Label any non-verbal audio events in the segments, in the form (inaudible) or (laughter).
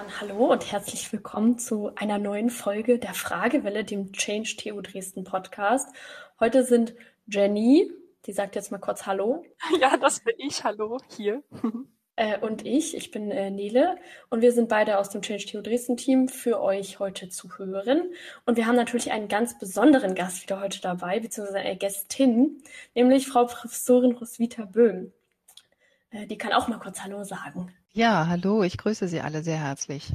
Dann hallo und herzlich willkommen zu einer neuen Folge der Fragewelle, dem Change TU Dresden Podcast. Heute sind Jenny, die sagt jetzt mal kurz Hallo. (laughs) Ja, das bin ich. Hallo, hier. Äh, und ich, ich bin äh, Nele und wir sind beide aus dem Change TU Dresden Team für euch heute zu hören. Und wir haben natürlich einen ganz besonderen Gast wieder heute dabei, beziehungsweise eine Gästin, nämlich Frau Professorin Roswitha Böhm. Äh, die kann auch mal kurz Hallo sagen. Ja, hallo, ich grüße Sie alle sehr herzlich.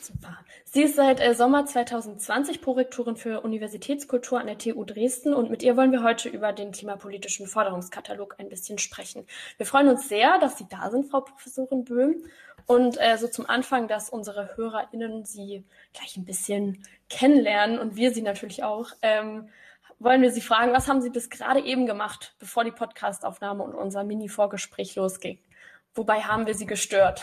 Super. Sie ist seit äh, Sommer 2020 Prorektorin für Universitätskultur an der TU Dresden und mit ihr wollen wir heute über den klimapolitischen Forderungskatalog ein bisschen sprechen. Wir freuen uns sehr, dass Sie da sind, Frau Professorin Böhm. Und äh, so zum Anfang, dass unsere HörerInnen Sie gleich ein bisschen kennenlernen und wir Sie natürlich auch. Ähm, wollen wir Sie fragen, was haben Sie bis gerade eben gemacht, bevor die Podcastaufnahme und unser Mini-Vorgespräch losging? Wobei haben wir Sie gestört?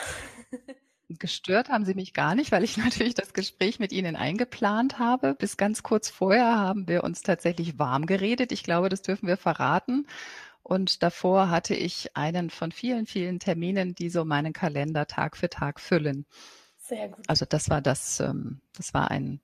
Gestört haben Sie mich gar nicht, weil ich (laughs) natürlich das Gespräch mit Ihnen eingeplant habe. Bis ganz kurz vorher haben wir uns tatsächlich warm geredet. Ich glaube, das dürfen wir verraten. Und davor hatte ich einen von vielen, vielen Terminen, die so meinen Kalender Tag für Tag füllen. Sehr gut. Also das war das, ähm, das war ein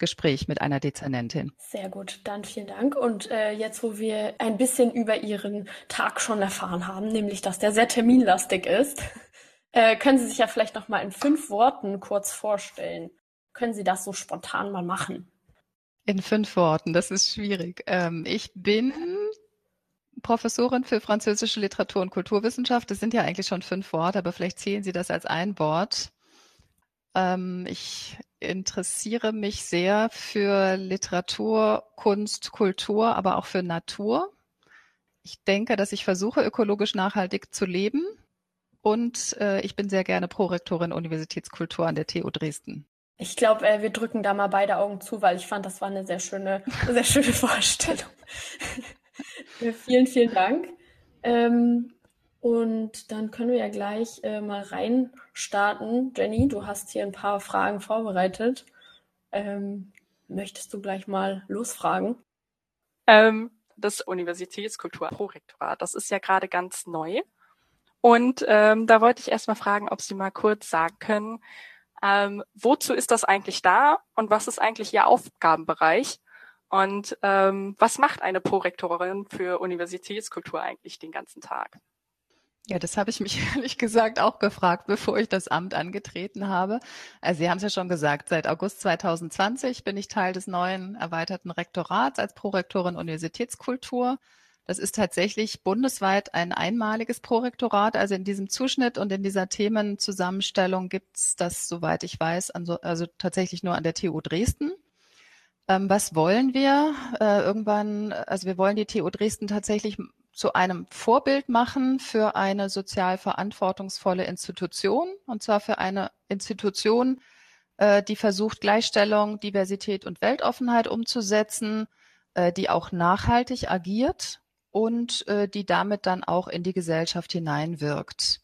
Gespräch mit einer Dezernentin. Sehr gut, dann vielen Dank. Und äh, jetzt, wo wir ein bisschen über Ihren Tag schon erfahren haben, nämlich dass der sehr terminlastig ist, (laughs) äh, können Sie sich ja vielleicht noch mal in fünf Worten kurz vorstellen. Können Sie das so spontan mal machen? In fünf Worten, das ist schwierig. Ähm, ich bin Professorin für französische Literatur und Kulturwissenschaft. Das sind ja eigentlich schon fünf Worte, aber vielleicht zählen Sie das als ein Wort. Ähm, ich interessiere mich sehr für Literatur, Kunst, Kultur, aber auch für Natur. Ich denke, dass ich versuche, ökologisch nachhaltig zu leben. Und äh, ich bin sehr gerne Prorektorin Universitätskultur an der TU Dresden. Ich glaube, äh, wir drücken da mal beide Augen zu, weil ich fand, das war eine sehr schöne, sehr schöne (laughs) Vorstellung. (laughs) vielen, vielen Dank. Ähm, und dann können wir ja gleich äh, mal reinstarten. Jenny, du hast hier ein paar Fragen vorbereitet. Ähm, möchtest du gleich mal losfragen? Ähm, das Universitätskulturprorektorat, das ist ja gerade ganz neu. Und ähm, da wollte ich erst mal fragen, ob Sie mal kurz sagen können, ähm, wozu ist das eigentlich da und was ist eigentlich Ihr Aufgabenbereich? Und ähm, was macht eine Prorektorin für Universitätskultur eigentlich den ganzen Tag? Ja, das habe ich mich (laughs) ehrlich gesagt auch gefragt, bevor ich das Amt angetreten habe. Also Sie haben es ja schon gesagt, seit August 2020 bin ich Teil des neuen erweiterten Rektorats als Prorektorin Universitätskultur. Das ist tatsächlich bundesweit ein einmaliges Prorektorat. Also in diesem Zuschnitt und in dieser Themenzusammenstellung gibt es das, soweit ich weiß, also, also tatsächlich nur an der TU Dresden. Ähm, was wollen wir? Äh, irgendwann, also wir wollen die TU Dresden tatsächlich zu einem Vorbild machen für eine sozial verantwortungsvolle Institution, und zwar für eine Institution, äh, die versucht, Gleichstellung, Diversität und Weltoffenheit umzusetzen, äh, die auch nachhaltig agiert und äh, die damit dann auch in die Gesellschaft hineinwirkt.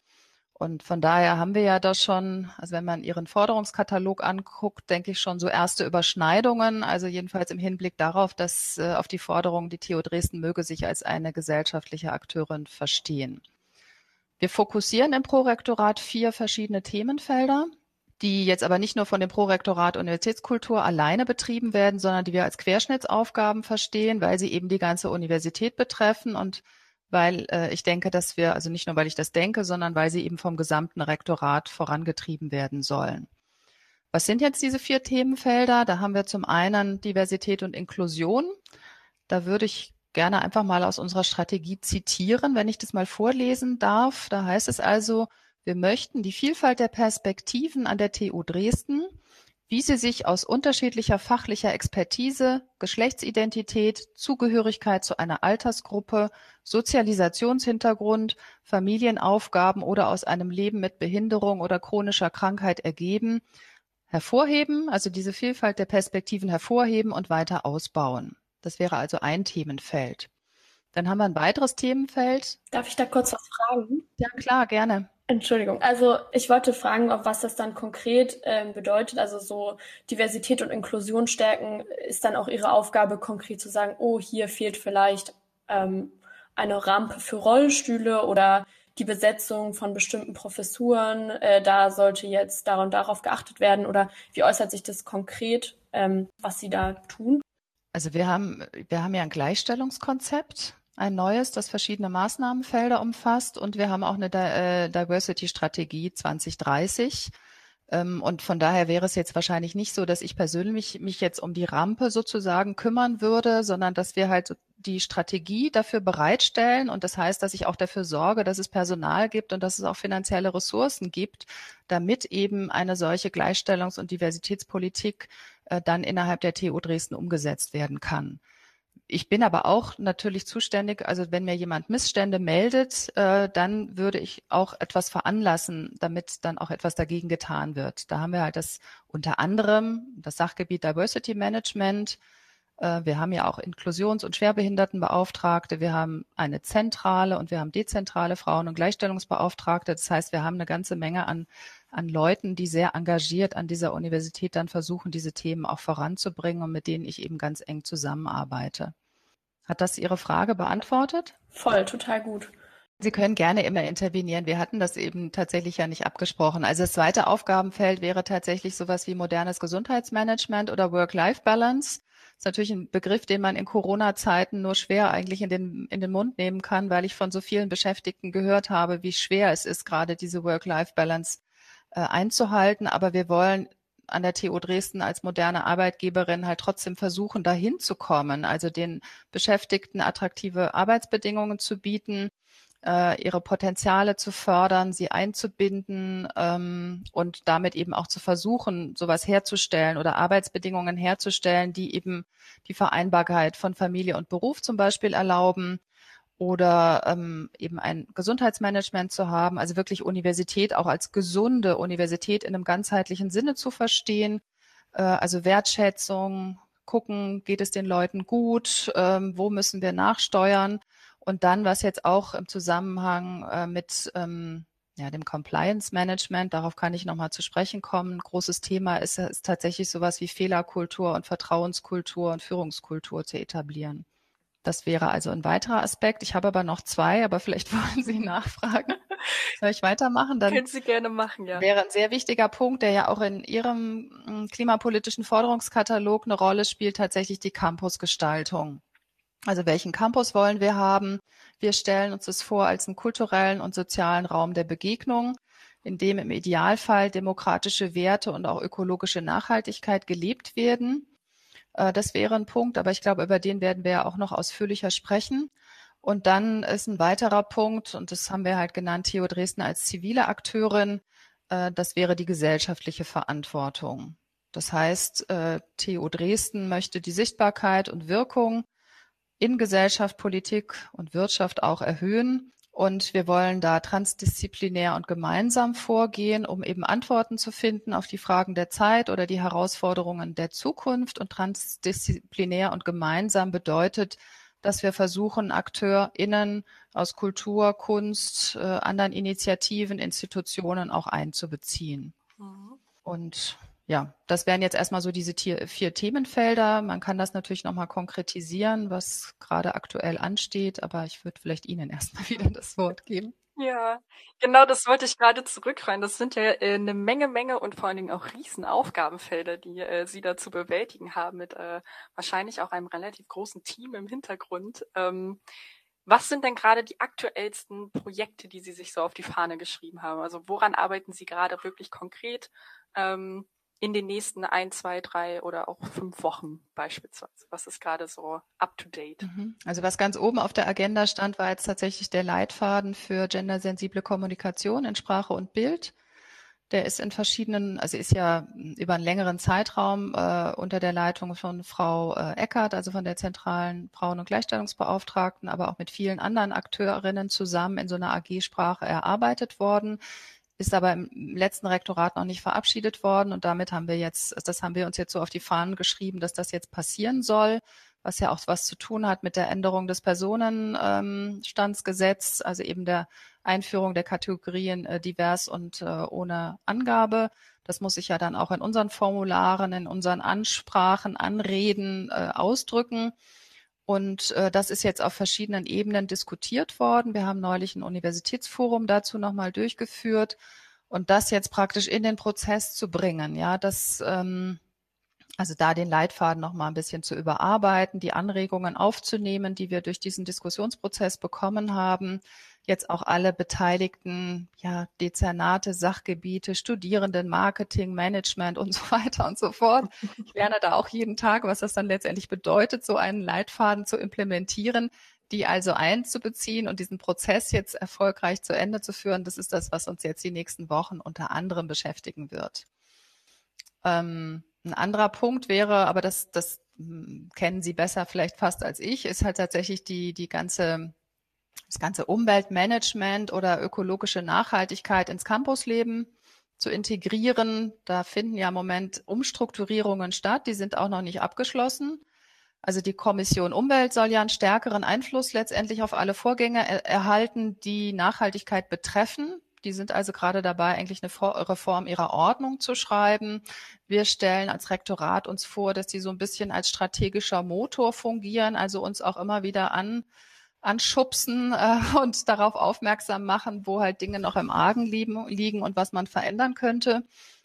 Und von daher haben wir ja da schon, also wenn man Ihren Forderungskatalog anguckt, denke ich schon so erste Überschneidungen. Also jedenfalls im Hinblick darauf, dass äh, auf die Forderung, die TU Dresden möge sich als eine gesellschaftliche Akteurin verstehen. Wir fokussieren im Prorektorat vier verschiedene Themenfelder, die jetzt aber nicht nur von dem Prorektorat Universitätskultur alleine betrieben werden, sondern die wir als Querschnittsaufgaben verstehen, weil sie eben die ganze Universität betreffen und weil äh, ich denke, dass wir, also nicht nur, weil ich das denke, sondern weil sie eben vom gesamten Rektorat vorangetrieben werden sollen. Was sind jetzt diese vier Themenfelder? Da haben wir zum einen Diversität und Inklusion. Da würde ich gerne einfach mal aus unserer Strategie zitieren, wenn ich das mal vorlesen darf. Da heißt es also, wir möchten die Vielfalt der Perspektiven an der TU Dresden wie sie sich aus unterschiedlicher fachlicher Expertise, Geschlechtsidentität, Zugehörigkeit zu einer Altersgruppe, Sozialisationshintergrund, Familienaufgaben oder aus einem Leben mit Behinderung oder chronischer Krankheit ergeben, hervorheben, also diese Vielfalt der Perspektiven hervorheben und weiter ausbauen. Das wäre also ein Themenfeld. Dann haben wir ein weiteres Themenfeld. Darf ich da kurz was fragen? Ja, klar, gerne. Entschuldigung. Also ich wollte fragen, ob was das dann konkret ähm, bedeutet. Also so Diversität und Inklusion stärken ist dann auch Ihre Aufgabe, konkret zu sagen, oh, hier fehlt vielleicht ähm, eine Rampe für Rollstühle oder die Besetzung von bestimmten Professuren, äh, da sollte jetzt daran darauf geachtet werden oder wie äußert sich das konkret, ähm, was Sie da tun? Also wir haben, wir haben ja ein Gleichstellungskonzept, ein neues, das verschiedene Maßnahmenfelder umfasst und wir haben auch eine äh, Diversity-Strategie 2030 ähm, und von daher wäre es jetzt wahrscheinlich nicht so, dass ich persönlich mich jetzt um die Rampe sozusagen kümmern würde, sondern dass wir halt die Strategie dafür bereitstellen. Und das heißt, dass ich auch dafür sorge, dass es Personal gibt und dass es auch finanzielle Ressourcen gibt, damit eben eine solche Gleichstellungs- und Diversitätspolitik äh, dann innerhalb der TU Dresden umgesetzt werden kann. Ich bin aber auch natürlich zuständig, also wenn mir jemand Missstände meldet, äh, dann würde ich auch etwas veranlassen, damit dann auch etwas dagegen getan wird. Da haben wir halt das unter anderem das Sachgebiet Diversity Management. Äh, wir haben ja auch Inklusions- und Schwerbehindertenbeauftragte. Wir haben eine zentrale und wir haben dezentrale Frauen- und Gleichstellungsbeauftragte. Das heißt, wir haben eine ganze Menge an an Leuten, die sehr engagiert an dieser Universität dann versuchen, diese Themen auch voranzubringen und mit denen ich eben ganz eng zusammenarbeite. Hat das Ihre Frage beantwortet? Voll, total gut. Sie können gerne immer intervenieren. Wir hatten das eben tatsächlich ja nicht abgesprochen. Also das zweite Aufgabenfeld wäre tatsächlich sowas wie modernes Gesundheitsmanagement oder Work-Life-Balance. Das ist natürlich ein Begriff, den man in Corona-Zeiten nur schwer eigentlich in den, in den Mund nehmen kann, weil ich von so vielen Beschäftigten gehört habe, wie schwer es ist, gerade diese Work-Life-Balance äh, einzuhalten. Aber wir wollen an der TU Dresden als moderne Arbeitgeberin halt trotzdem versuchen, dahin zu kommen, also den Beschäftigten attraktive Arbeitsbedingungen zu bieten, äh, ihre Potenziale zu fördern, sie einzubinden ähm, und damit eben auch zu versuchen, sowas herzustellen oder Arbeitsbedingungen herzustellen, die eben die Vereinbarkeit von Familie und Beruf zum Beispiel erlauben oder ähm, eben ein Gesundheitsmanagement zu haben, also wirklich Universität auch als gesunde Universität in einem ganzheitlichen Sinne zu verstehen, äh, also Wertschätzung, gucken, geht es den Leuten gut, ähm, wo müssen wir nachsteuern und dann, was jetzt auch im Zusammenhang äh, mit ähm, ja, dem Compliance Management, darauf kann ich nochmal zu sprechen kommen. großes Thema ist, ist tatsächlich sowas wie Fehlerkultur und Vertrauenskultur und Führungskultur zu etablieren. Das wäre also ein weiterer Aspekt. Ich habe aber noch zwei, aber vielleicht (laughs) wollen Sie nachfragen. Soll ich weitermachen? Dann Können Sie gerne machen, ja. Wäre ein sehr wichtiger Punkt, der ja auch in Ihrem hm, klimapolitischen Forderungskatalog eine Rolle spielt, tatsächlich die Campusgestaltung. Also welchen Campus wollen wir haben? Wir stellen uns das vor als einen kulturellen und sozialen Raum der Begegnung, in dem im Idealfall demokratische Werte und auch ökologische Nachhaltigkeit gelebt werden. Äh, das wäre ein Punkt, aber ich glaube, über den werden wir ja auch noch ausführlicher sprechen. Und dann ist ein weiterer Punkt, und das haben wir halt genannt, Theo Dresden als zivile Akteurin, äh, das wäre die gesellschaftliche Verantwortung. Das heißt, äh, TU Dresden möchte die Sichtbarkeit und Wirkung in Gesellschaft, Politik und Wirtschaft auch erhöhen und wir wollen da transdisziplinär und gemeinsam vorgehen, um eben Antworten zu finden auf die Fragen der Zeit oder die Herausforderungen der Zukunft. Und transdisziplinär und gemeinsam bedeutet, dass wir versuchen, AkteurInnen aus Kultur, Kunst, äh, anderen Initiativen, Institutionen auch einzubeziehen. Mhm. Und ja, das wären jetzt erstmal so diese vier Themenfelder. Man kann das natürlich nochmal konkretisieren, was gerade aktuell ansteht, aber ich würde vielleicht Ihnen (laughs) erstmal wieder das Wort geben. Ja, genau, das wollte ich gerade zurückrein. Das sind ja äh, eine Menge, Menge und vor allen Dingen auch Riesenaufgabenfelder, die äh, Sie da zu bewältigen haben, mit äh, wahrscheinlich auch einem relativ großen Team im Hintergrund. Ähm, was sind denn gerade die aktuellsten Projekte, die Sie sich so auf die Fahne geschrieben haben? Also woran arbeiten Sie gerade wirklich konkret? Ähm, in den nächsten ein, zwei, drei oder auch fünf Wochen beispielsweise? Was ist gerade so up to date? Mhm. Also was ganz oben auf der Agenda stand, war jetzt tatsächlich der Leitfaden für gendersensible Kommunikation in Sprache und Bild. Der ist in verschiedenen, also ist ja über einen längeren Zeitraum äh, unter der Leitung von Frau äh, Eckert, also von der zentralen Frauen- und Gleichstellungsbeauftragten, aber auch mit vielen anderen Akteurinnen zusammen in so einer AG-Sprache erarbeitet worden ist aber im letzten Rektorat noch nicht verabschiedet worden und damit haben wir jetzt, das haben wir uns jetzt so auf die Fahnen geschrieben, dass das jetzt passieren soll, was ja auch was zu tun hat mit der Änderung des Personenstandsgesetzes, also eben der Einführung der Kategorien äh, divers und äh, ohne Angabe. Das muss sich ja dann auch in unseren Formularen, in unseren Ansprachen, Anreden äh, ausdrücken. Und äh, das ist jetzt auf verschiedenen Ebenen diskutiert worden. Wir haben neulich ein Universitätsforum dazu nochmal durchgeführt. Und das jetzt praktisch in den Prozess zu bringen, ja, das, ähm, also da den Leitfaden nochmal ein bisschen zu überarbeiten, die Anregungen aufzunehmen, die wir durch diesen Diskussionsprozess bekommen haben, jetzt auch alle beteiligten ja, Dezernate, Sachgebiete, Studierenden, Marketing, Management und (laughs) so weiter und so fort. Ich lerne da auch jeden Tag, was das dann letztendlich bedeutet, so einen Leitfaden zu implementieren, die also einzubeziehen und diesen Prozess jetzt erfolgreich zu Ende zu führen. Das ist das, was uns jetzt die nächsten Wochen unter anderem beschäftigen wird. Ähm, ein anderer Punkt wäre, aber das, das hm, kennen Sie besser vielleicht fast als ich, ist halt tatsächlich die, die ganze das ganze Umweltmanagement oder ökologische Nachhaltigkeit ins Campusleben zu integrieren. Da finden ja im Moment Umstrukturierungen statt, die sind auch noch nicht abgeschlossen. Also die Kommission Umwelt soll ja einen stärkeren Einfluss letztendlich auf alle Vorgänge er erhalten, die Nachhaltigkeit betreffen. Die sind also gerade dabei, eigentlich eine Reform ihrer Ordnung zu schreiben. Wir stellen als Rektorat uns vor, dass die so ein bisschen als strategischer Motor fungieren, also uns auch immer wieder an anschubsen äh, (laughs) und darauf aufmerksam machen, wo halt Dinge noch im Argen liegen, liegen und was man verändern könnte.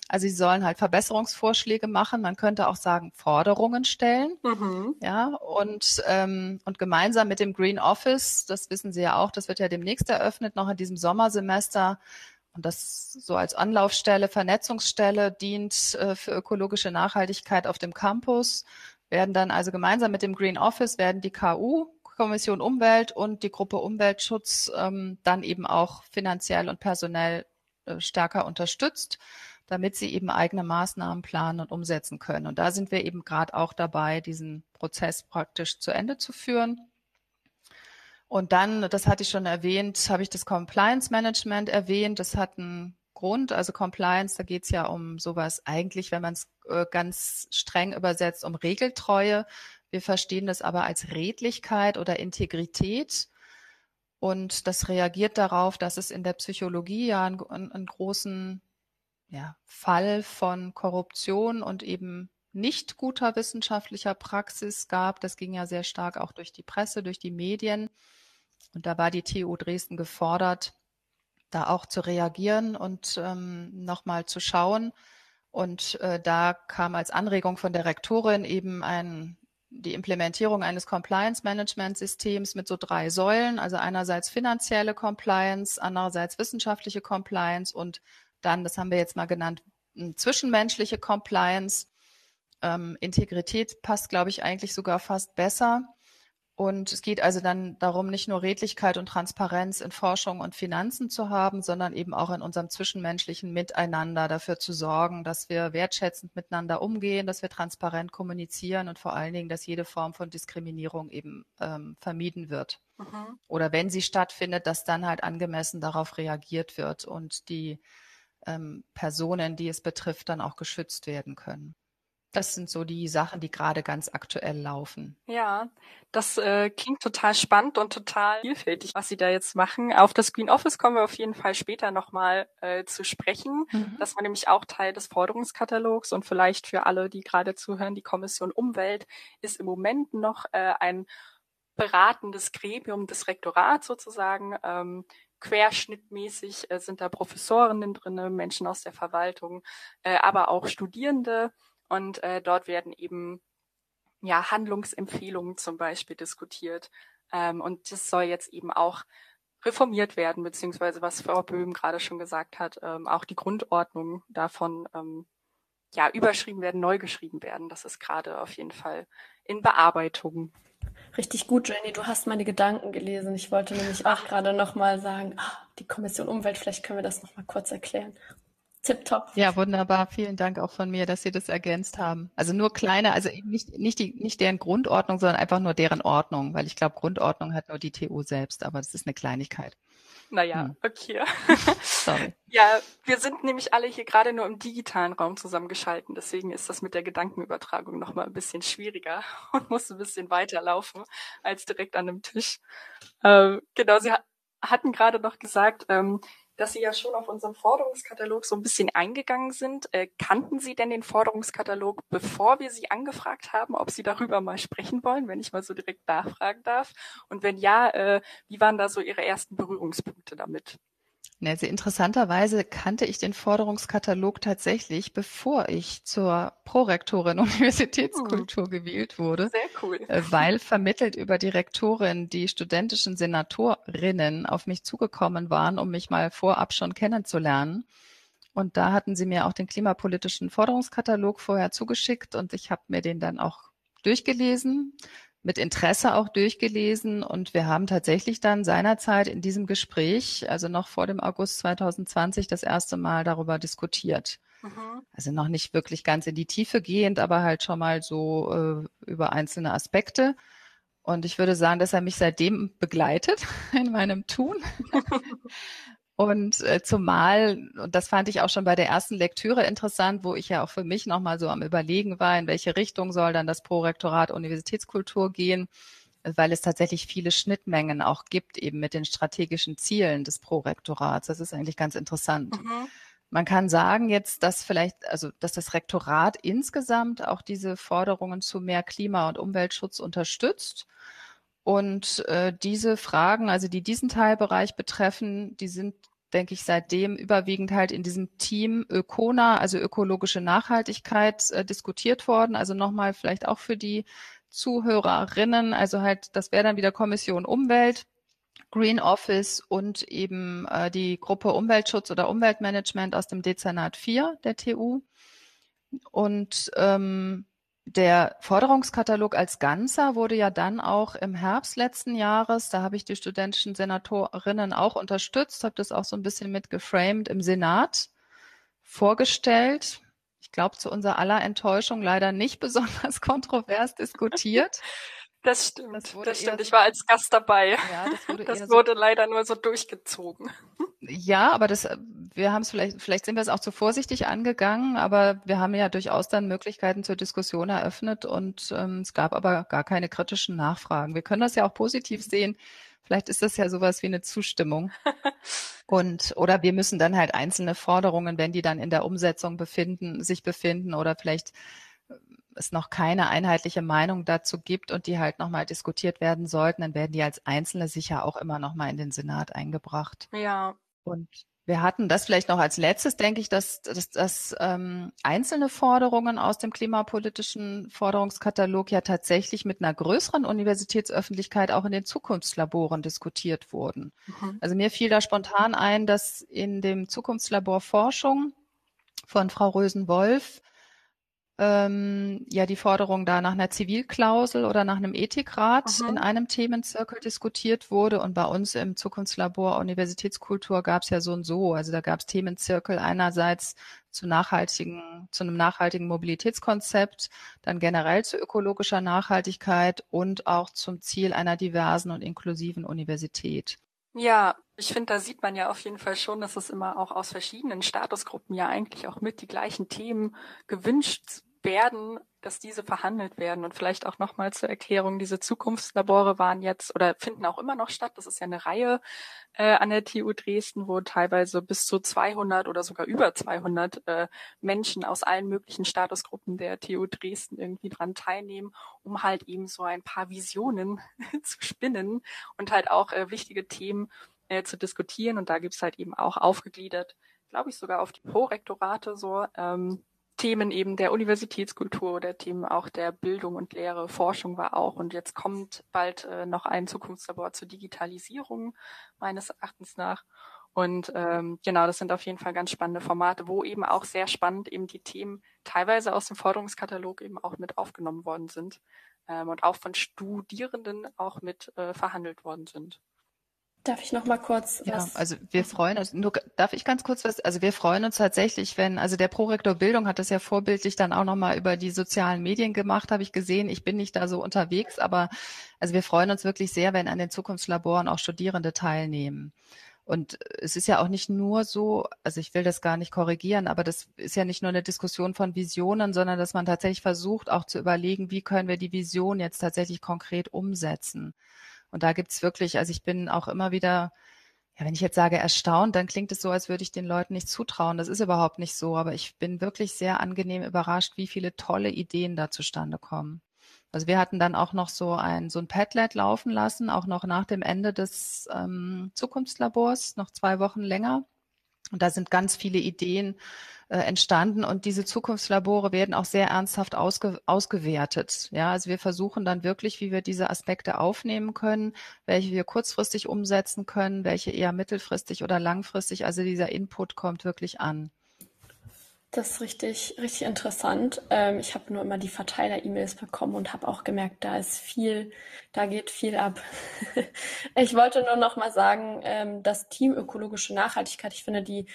Also sie sollen halt Verbesserungsvorschläge machen. Man könnte auch sagen Forderungen stellen. Mhm. Ja, und, ähm, und gemeinsam mit dem Green Office, das wissen Sie ja auch, das wird ja demnächst eröffnet, noch in diesem Sommersemester. Und das so als Anlaufstelle, Vernetzungsstelle dient äh, für ökologische Nachhaltigkeit auf dem Campus. Werden dann also gemeinsam mit dem Green Office werden die KU Kommission Umwelt und die Gruppe Umweltschutz ähm, dann eben auch finanziell und personell äh, stärker unterstützt, damit sie eben eigene Maßnahmen planen und umsetzen können. Und da sind wir eben gerade auch dabei, diesen Prozess praktisch zu Ende zu führen. Und dann, das hatte ich schon erwähnt, habe ich das Compliance Management erwähnt. Das hat einen Grund, also Compliance, da geht es ja um sowas eigentlich, wenn man es äh, ganz streng übersetzt, um Regeltreue. Wir verstehen das aber als Redlichkeit oder Integrität. Und das reagiert darauf, dass es in der Psychologie ja einen, einen großen ja, Fall von Korruption und eben nicht guter wissenschaftlicher Praxis gab. Das ging ja sehr stark auch durch die Presse, durch die Medien. Und da war die TU Dresden gefordert, da auch zu reagieren und ähm, nochmal zu schauen. Und äh, da kam als Anregung von der Rektorin eben ein die Implementierung eines Compliance-Management-Systems mit so drei Säulen, also einerseits finanzielle Compliance, andererseits wissenschaftliche Compliance und dann, das haben wir jetzt mal genannt, zwischenmenschliche Compliance. Ähm, Integrität passt, glaube ich, eigentlich sogar fast besser. Und es geht also dann darum, nicht nur Redlichkeit und Transparenz in Forschung und Finanzen zu haben, sondern eben auch in unserem zwischenmenschlichen Miteinander dafür zu sorgen, dass wir wertschätzend miteinander umgehen, dass wir transparent kommunizieren und vor allen Dingen, dass jede Form von Diskriminierung eben ähm, vermieden wird. Mhm. Oder wenn sie stattfindet, dass dann halt angemessen darauf reagiert wird und die ähm, Personen, die es betrifft, dann auch geschützt werden können. Das sind so die Sachen, die gerade ganz aktuell laufen. Ja, das äh, klingt total spannend und total vielfältig, was Sie da jetzt machen. Auf das Green Office kommen wir auf jeden Fall später nochmal äh, zu sprechen. Mhm. Das war nämlich auch Teil des Forderungskatalogs und vielleicht für alle, die gerade zuhören, die Kommission Umwelt ist im Moment noch äh, ein beratendes Gremium des Rektorats sozusagen. Ähm, querschnittmäßig äh, sind da Professorinnen drinne, Menschen aus der Verwaltung, äh, aber auch Studierende und äh, dort werden eben ja Handlungsempfehlungen zum Beispiel diskutiert. Ähm, und das soll jetzt eben auch reformiert werden, beziehungsweise was Frau Böhm gerade schon gesagt hat, ähm, auch die Grundordnung davon ähm, ja überschrieben werden, neu geschrieben werden. Das ist gerade auf jeden Fall in Bearbeitung. Richtig gut, Jenny. Du hast meine Gedanken gelesen. Ich wollte nämlich auch gerade noch mal sagen, ah, die Kommission Umwelt, vielleicht können wir das noch mal kurz erklären. Tipptopp. Ja, wunderbar. Vielen Dank auch von mir, dass Sie das ergänzt haben. Also nur kleine, also nicht, nicht, die, nicht deren Grundordnung, sondern einfach nur deren Ordnung, weil ich glaube, Grundordnung hat nur die TU selbst, aber das ist eine Kleinigkeit. Naja, hm. okay. (laughs) Sorry. Ja, wir sind nämlich alle hier gerade nur im digitalen Raum zusammengeschalten, deswegen ist das mit der Gedankenübertragung nochmal ein bisschen schwieriger (laughs) und muss ein bisschen weiterlaufen als direkt an einem Tisch. Ähm, genau, Sie ha hatten gerade noch gesagt, ähm, dass Sie ja schon auf unseren Forderungskatalog so ein bisschen eingegangen sind. Äh, kannten Sie denn den Forderungskatalog, bevor wir Sie angefragt haben, ob Sie darüber mal sprechen wollen, wenn ich mal so direkt nachfragen darf? Und wenn ja, äh, wie waren da so Ihre ersten Berührungspunkte damit? Also interessanterweise kannte ich den Forderungskatalog tatsächlich, bevor ich zur Prorektorin (laughs) Universitätskultur hm. gewählt wurde. Sehr cool. Äh, weil vermittelt über die Rektorin die studentischen Senatorinnen auf mich zugekommen waren, um mich mal vorab schon kennenzulernen. Und da hatten sie mir auch den klimapolitischen Forderungskatalog vorher zugeschickt und ich habe mir den dann auch durchgelesen, mit Interesse auch durchgelesen und wir haben tatsächlich dann seinerzeit in diesem Gespräch, also noch vor dem August 2020, das erste Mal darüber diskutiert. Mhm. Also noch nicht wirklich ganz in die Tiefe gehend, aber halt schon mal so äh, über einzelne Aspekte. Und ich würde sagen, dass er mich seitdem begleitet (laughs) in meinem Tun. (laughs) Und äh, zumal, und das fand ich auch schon bei der ersten Lektüre interessant, wo ich ja auch für mich nochmal so am Überlegen war, in welche Richtung soll dann das Prorektorat Universitätskultur gehen, weil es tatsächlich viele Schnittmengen auch gibt, eben mit den strategischen Zielen des Prorektorats. Das ist eigentlich ganz interessant. Mhm. Man kann sagen jetzt, dass vielleicht, also dass das Rektorat insgesamt auch diese Forderungen zu mehr Klima- und Umweltschutz unterstützt. Und äh, diese Fragen, also die diesen Teilbereich betreffen, die sind denke ich, seitdem überwiegend halt in diesem Team Ökona, also ökologische Nachhaltigkeit, äh, diskutiert worden. Also nochmal vielleicht auch für die Zuhörerinnen, also halt, das wäre dann wieder Kommission Umwelt, Green Office und eben äh, die Gruppe Umweltschutz oder Umweltmanagement aus dem Dezernat 4 der TU. Und ähm, der Forderungskatalog als Ganzer wurde ja dann auch im Herbst letzten Jahres, da habe ich die studentischen Senatorinnen auch unterstützt, habe das auch so ein bisschen mit geframed im Senat vorgestellt. Ich glaube, zu unserer aller Enttäuschung leider nicht (laughs) besonders kontrovers diskutiert. Das stimmt, das, das stimmt. Ich war als Gast dabei. Ja, das wurde, das wurde so leider nur so durchgezogen. Ja, aber das, wir haben es vielleicht, vielleicht sind wir es auch zu vorsichtig angegangen, aber wir haben ja durchaus dann Möglichkeiten zur Diskussion eröffnet und ähm, es gab aber gar keine kritischen Nachfragen. Wir können das ja auch positiv sehen. Vielleicht ist das ja sowas wie eine Zustimmung. (laughs) Und, oder wir müssen dann halt einzelne Forderungen, wenn die dann in der Umsetzung befinden, sich befinden oder vielleicht es noch keine einheitliche Meinung dazu gibt und die halt nochmal diskutiert werden sollten, dann werden die als Einzelne sicher auch immer nochmal in den Senat eingebracht. Ja. Und wir hatten das vielleicht noch als letztes, denke ich, dass, dass, dass ähm, einzelne Forderungen aus dem klimapolitischen Forderungskatalog ja tatsächlich mit einer größeren Universitätsöffentlichkeit auch in den Zukunftslaboren diskutiert wurden. Mhm. Also mir fiel da spontan ein, dass in dem Zukunftslabor Forschung von Frau Rösen-Wolf ähm, ja die Forderung da nach einer Zivilklausel oder nach einem Ethikrat mhm. in einem Themenzirkel diskutiert wurde. Und bei uns im Zukunftslabor Universitätskultur gab es ja so und so. Also da gab es Themenzirkel einerseits zu nachhaltigen, zu einem nachhaltigen Mobilitätskonzept, dann generell zu ökologischer Nachhaltigkeit und auch zum Ziel einer diversen und inklusiven Universität. Ja, ich finde, da sieht man ja auf jeden Fall schon, dass es immer auch aus verschiedenen Statusgruppen ja eigentlich auch mit die gleichen Themen gewünscht werden, dass diese verhandelt werden. Und vielleicht auch nochmal zur Erklärung, diese Zukunftslabore waren jetzt oder finden auch immer noch statt. Das ist ja eine Reihe äh, an der TU Dresden, wo teilweise bis zu 200 oder sogar über 200 äh, Menschen aus allen möglichen Statusgruppen der TU Dresden irgendwie dran teilnehmen, um halt eben so ein paar Visionen (laughs) zu spinnen und halt auch äh, wichtige Themen äh, zu diskutieren. Und da gibt's halt eben auch aufgegliedert, glaube ich, sogar auf die Pro-Rektorate so. Ähm, Themen eben der Universitätskultur oder Themen auch der Bildung und Lehre, Forschung war auch. Und jetzt kommt bald äh, noch ein Zukunftslabor zur Digitalisierung meines Erachtens nach. Und ähm, genau, das sind auf jeden Fall ganz spannende Formate, wo eben auch sehr spannend eben die Themen teilweise aus dem Forderungskatalog eben auch mit aufgenommen worden sind ähm, und auch von Studierenden auch mit äh, verhandelt worden sind. Darf ich noch mal kurz ja, was? Also wir freuen uns. Nur, darf ich ganz kurz was? Also wir freuen uns tatsächlich, wenn also der Prorektor Bildung hat das ja vorbildlich dann auch noch mal über die sozialen Medien gemacht, habe ich gesehen. Ich bin nicht da so unterwegs, aber also wir freuen uns wirklich sehr, wenn an den Zukunftslaboren auch Studierende teilnehmen. Und es ist ja auch nicht nur so, also ich will das gar nicht korrigieren, aber das ist ja nicht nur eine Diskussion von Visionen, sondern dass man tatsächlich versucht, auch zu überlegen, wie können wir die Vision jetzt tatsächlich konkret umsetzen. Und da gibt's wirklich, also ich bin auch immer wieder Ja, wenn ich jetzt sage erstaunt, dann klingt es so, als würde ich den Leuten nicht zutrauen. Das ist überhaupt nicht so, aber ich bin wirklich sehr angenehm überrascht, wie viele tolle Ideen da zustande kommen. Also wir hatten dann auch noch so ein so ein Padlet laufen lassen, auch noch nach dem Ende des ähm, Zukunftslabors, noch zwei Wochen länger. Und da sind ganz viele Ideen äh, entstanden und diese Zukunftslabore werden auch sehr ernsthaft ausge, ausgewertet. Ja, also wir versuchen dann wirklich, wie wir diese Aspekte aufnehmen können, welche wir kurzfristig umsetzen können, welche eher mittelfristig oder langfristig. Also dieser Input kommt wirklich an. Das ist richtig, richtig interessant. Ähm, ich habe nur immer die Verteiler-E-Mails bekommen und habe auch gemerkt, da ist viel, da geht viel ab. (laughs) ich wollte nur noch mal sagen, ähm, das Team ökologische Nachhaltigkeit, ich finde die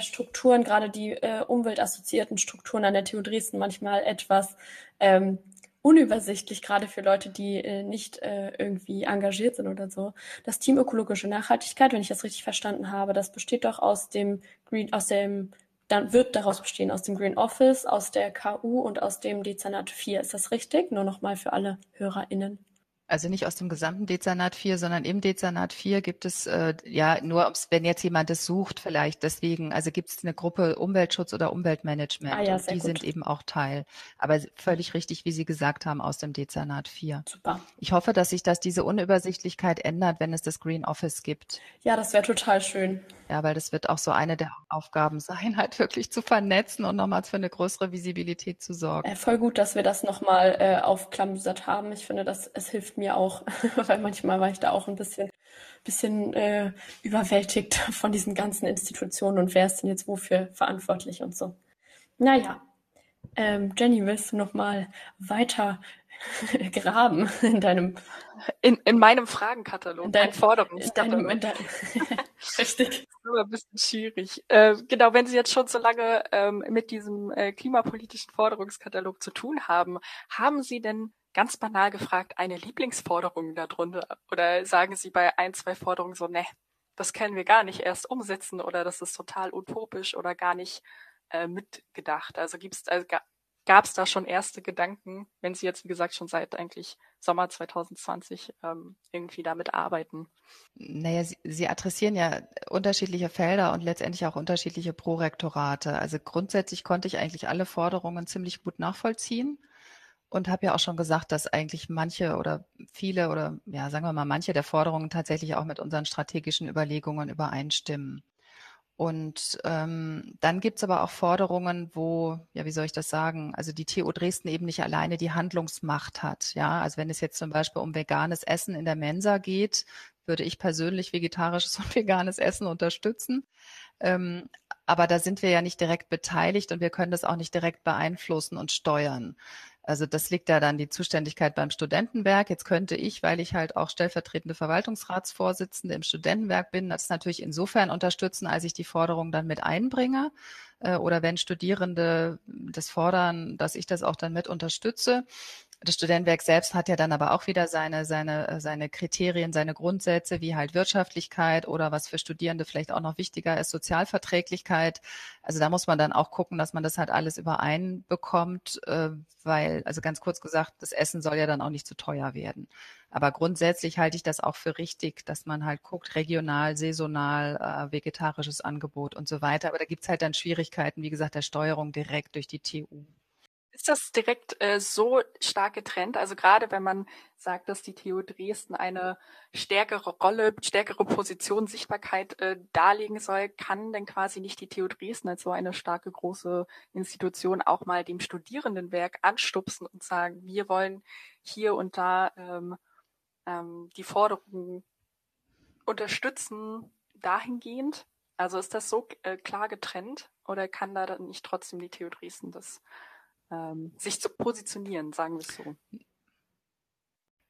Strukturen, gerade die äh, umweltassoziierten Strukturen an der TU Dresden manchmal etwas ähm, unübersichtlich, gerade für Leute, die äh, nicht äh, irgendwie engagiert sind oder so. Das Team ökologische Nachhaltigkeit, wenn ich das richtig verstanden habe, das besteht doch aus dem Green, aus dem dann wird daraus bestehen aus dem Green Office, aus der KU und aus dem Dezernat 4. Ist das richtig? Nur nochmal für alle HörerInnen. Also nicht aus dem gesamten Dezernat 4, sondern im Dezernat 4 gibt es äh, ja nur, wenn jetzt jemand das sucht, vielleicht deswegen, also gibt es eine Gruppe Umweltschutz oder Umweltmanagement ah, ja, und die gut. sind eben auch Teil. Aber völlig richtig, wie Sie gesagt haben, aus dem Dezernat 4. Super. Ich hoffe, dass sich das diese Unübersichtlichkeit ändert, wenn es das Green Office gibt. Ja, das wäre total schön. Ja, weil das wird auch so eine der Aufgaben sein, halt wirklich zu vernetzen und nochmals für eine größere Visibilität zu sorgen. Äh, voll gut, dass wir das nochmal äh, aufklamüsert haben. Ich finde, das es hilft mir auch, (laughs) weil manchmal war ich da auch ein bisschen, bisschen äh, überwältigt (laughs) von diesen ganzen Institutionen und wer ist denn jetzt wofür verantwortlich und so. Naja, ähm, Jenny, willst du noch mal weiter (laughs) graben in deinem in, in meinem Fragenkatalog, in dein, Forderungskatalog. In deinem, in dein, richtig. Das ist ein bisschen schwierig. Äh, genau, wenn Sie jetzt schon so lange ähm, mit diesem äh, klimapolitischen Forderungskatalog zu tun haben, haben Sie denn ganz banal gefragt, eine Lieblingsforderung darunter? Oder sagen Sie bei ein, zwei Forderungen so, ne, das können wir gar nicht erst umsetzen oder das ist total utopisch oder gar nicht äh, mitgedacht? Also gibt's, also gab es da schon erste Gedanken, wenn Sie jetzt, wie gesagt, schon seit eigentlich Sommer 2020 ähm, irgendwie damit arbeiten? Naja, Sie, Sie adressieren ja unterschiedliche Felder und letztendlich auch unterschiedliche Prorektorate. Also grundsätzlich konnte ich eigentlich alle Forderungen ziemlich gut nachvollziehen und habe ja auch schon gesagt, dass eigentlich manche oder viele oder ja, sagen wir mal, manche der Forderungen tatsächlich auch mit unseren strategischen Überlegungen übereinstimmen. Und ähm, dann gibt's aber auch Forderungen, wo, ja, wie soll ich das sagen, also die TU Dresden eben nicht alleine die Handlungsmacht hat. Ja, also wenn es jetzt zum Beispiel um veganes Essen in der Mensa geht, würde ich persönlich vegetarisches (laughs) und veganes Essen unterstützen. Ähm, aber da sind wir ja nicht direkt beteiligt und wir können das auch nicht direkt beeinflussen und steuern. Also das liegt ja dann die Zuständigkeit beim Studentenwerk. Jetzt könnte ich, weil ich halt auch stellvertretende Verwaltungsratsvorsitzende im Studentenwerk bin, das natürlich insofern unterstützen, als ich die Forderung dann mit einbringe. Äh, oder wenn Studierende das fordern, dass ich das auch dann mit unterstütze. Das Studentenwerk selbst hat ja dann aber auch wieder seine, seine, äh, seine Kriterien, seine Grundsätze, wie halt Wirtschaftlichkeit oder was für Studierende vielleicht auch noch wichtiger ist, Sozialverträglichkeit. Also da muss man dann auch gucken, dass man das halt alles übereinbekommt, äh, weil, also ganz kurz gesagt, das Essen soll ja dann auch nicht zu teuer werden. Aber grundsätzlich halte ich das auch für richtig, dass man halt guckt, regional, saisonal, äh, vegetarisches Angebot und so weiter. Aber da gibt's halt dann Schwierigkeiten, wie gesagt, der Steuerung direkt durch die TU. Ist das direkt äh, so stark getrennt? Also gerade wenn man sagt, dass die TU Dresden eine stärkere Rolle, stärkere Position, Sichtbarkeit äh, darlegen soll, kann denn quasi nicht die TU Dresden als so eine starke große Institution auch mal dem Studierendenwerk anstupsen und sagen, wir wollen hier und da ähm, ähm, die Forderungen unterstützen dahingehend? Also ist das so äh, klar getrennt oder kann da dann nicht trotzdem die TU Dresden das ähm, sich zu positionieren, sagen wir es so.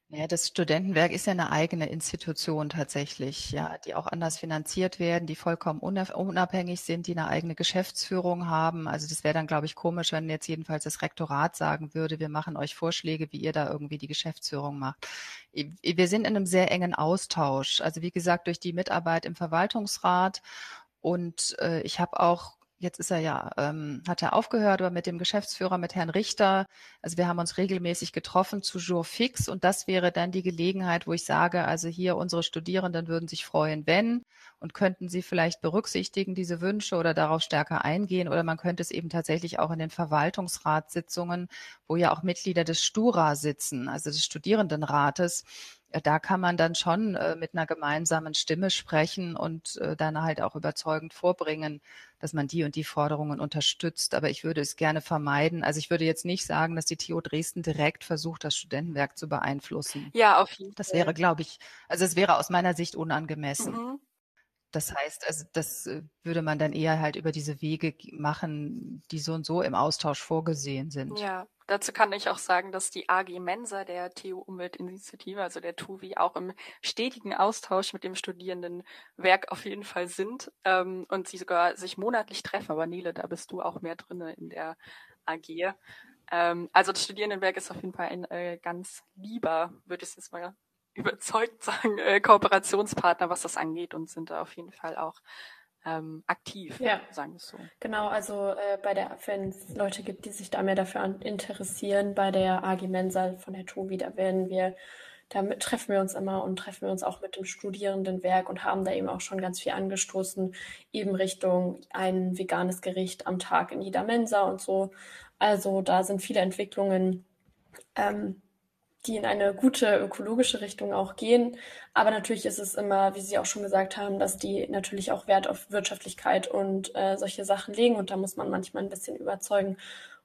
Ja, das Studentenwerk ist ja eine eigene Institution tatsächlich, ja, die auch anders finanziert werden, die vollkommen unabhängig sind, die eine eigene Geschäftsführung haben. Also das wäre dann, glaube ich, komisch, wenn jetzt jedenfalls das Rektorat sagen würde, wir machen euch Vorschläge, wie ihr da irgendwie die Geschäftsführung macht. Wir sind in einem sehr engen Austausch. Also wie gesagt, durch die Mitarbeit im Verwaltungsrat und äh, ich habe auch jetzt ist er ja, ähm, hat er aufgehört, aber mit dem Geschäftsführer, mit Herrn Richter, also wir haben uns regelmäßig getroffen zu Jour fix und das wäre dann die Gelegenheit, wo ich sage, also hier unsere Studierenden würden sich freuen, wenn und könnten sie vielleicht berücksichtigen, diese Wünsche oder darauf stärker eingehen. Oder man könnte es eben tatsächlich auch in den Verwaltungsratssitzungen, wo ja auch Mitglieder des Stura sitzen, also des Studierendenrates, da kann man dann schon äh, mit einer gemeinsamen Stimme sprechen und äh, dann halt auch überzeugend vorbringen, dass man die und die Forderungen unterstützt. Aber ich würde es gerne vermeiden. Also ich würde jetzt nicht sagen, dass die TU Dresden direkt versucht, das Studentenwerk zu beeinflussen. Ja, auf jeden Fall. Das wäre, glaube ich, also es wäre aus meiner Sicht unangemessen. Mhm. Das heißt, also das äh, würde man dann eher halt über diese Wege machen, die so und so im Austausch vorgesehen sind. Ja, dazu kann ich auch sagen, dass die AG Mensa der TU Umweltinitiative, also der TUVI, auch im stetigen Austausch mit dem Studierendenwerk auf jeden Fall sind ähm, und sie sogar sich monatlich treffen. Aber Nele, da bist du auch mehr drinne in der AG. Ähm, also das Studierendenwerk ist auf jeden Fall ein äh, ganz lieber, würde ich jetzt mal überzeugt sagen, äh, Kooperationspartner, was das angeht und sind da auf jeden Fall auch ähm, aktiv, ja. sagen wir es so. Genau, also äh, bei der, wenn es Leute gibt, die sich da mehr dafür an, interessieren, bei der AG Mensa von der TUVI, da werden wir, da treffen wir uns immer und treffen wir uns auch mit dem Studierendenwerk und haben da eben auch schon ganz viel angestoßen, eben Richtung ein veganes Gericht am Tag in jeder Mensa und so. Also da sind viele Entwicklungen, ähm, die in eine gute ökologische Richtung auch gehen. Aber natürlich ist es immer, wie Sie auch schon gesagt haben, dass die natürlich auch Wert auf Wirtschaftlichkeit und äh, solche Sachen legen. Und da muss man manchmal ein bisschen überzeugen.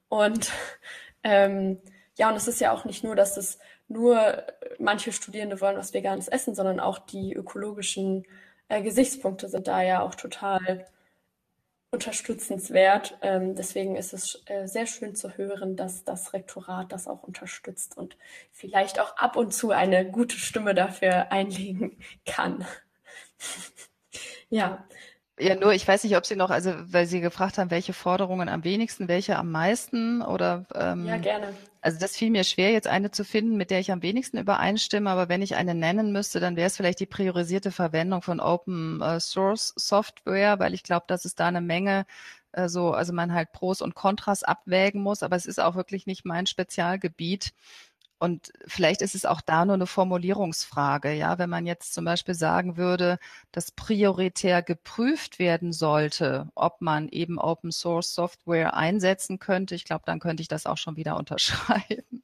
Und (laughs) ähm, ja, und es ist ja auch nicht nur, dass es nur manche Studierende wollen was veganes essen, sondern auch die ökologischen äh, Gesichtspunkte sind da ja auch total unterstützenswert. Ähm, deswegen ist es äh, sehr schön zu hören, dass das Rektorat das auch unterstützt und vielleicht auch ab und zu eine gute Stimme dafür einlegen kann. (laughs) ja, ja, nur ich weiß nicht, ob Sie noch, also weil Sie gefragt haben, welche Forderungen am wenigsten, welche am meisten oder ähm, Ja, gerne. Also das fiel mir schwer, jetzt eine zu finden, mit der ich am wenigsten übereinstimme, aber wenn ich eine nennen müsste, dann wäre es vielleicht die priorisierte Verwendung von Open äh, Source Software, weil ich glaube, dass es da eine Menge äh, so, also man halt Pros und Kontras abwägen muss, aber es ist auch wirklich nicht mein Spezialgebiet. Und vielleicht ist es auch da nur eine Formulierungsfrage. Ja, wenn man jetzt zum Beispiel sagen würde, dass prioritär geprüft werden sollte, ob man eben Open Source Software einsetzen könnte, ich glaube, dann könnte ich das auch schon wieder (laughs) unterschreiben.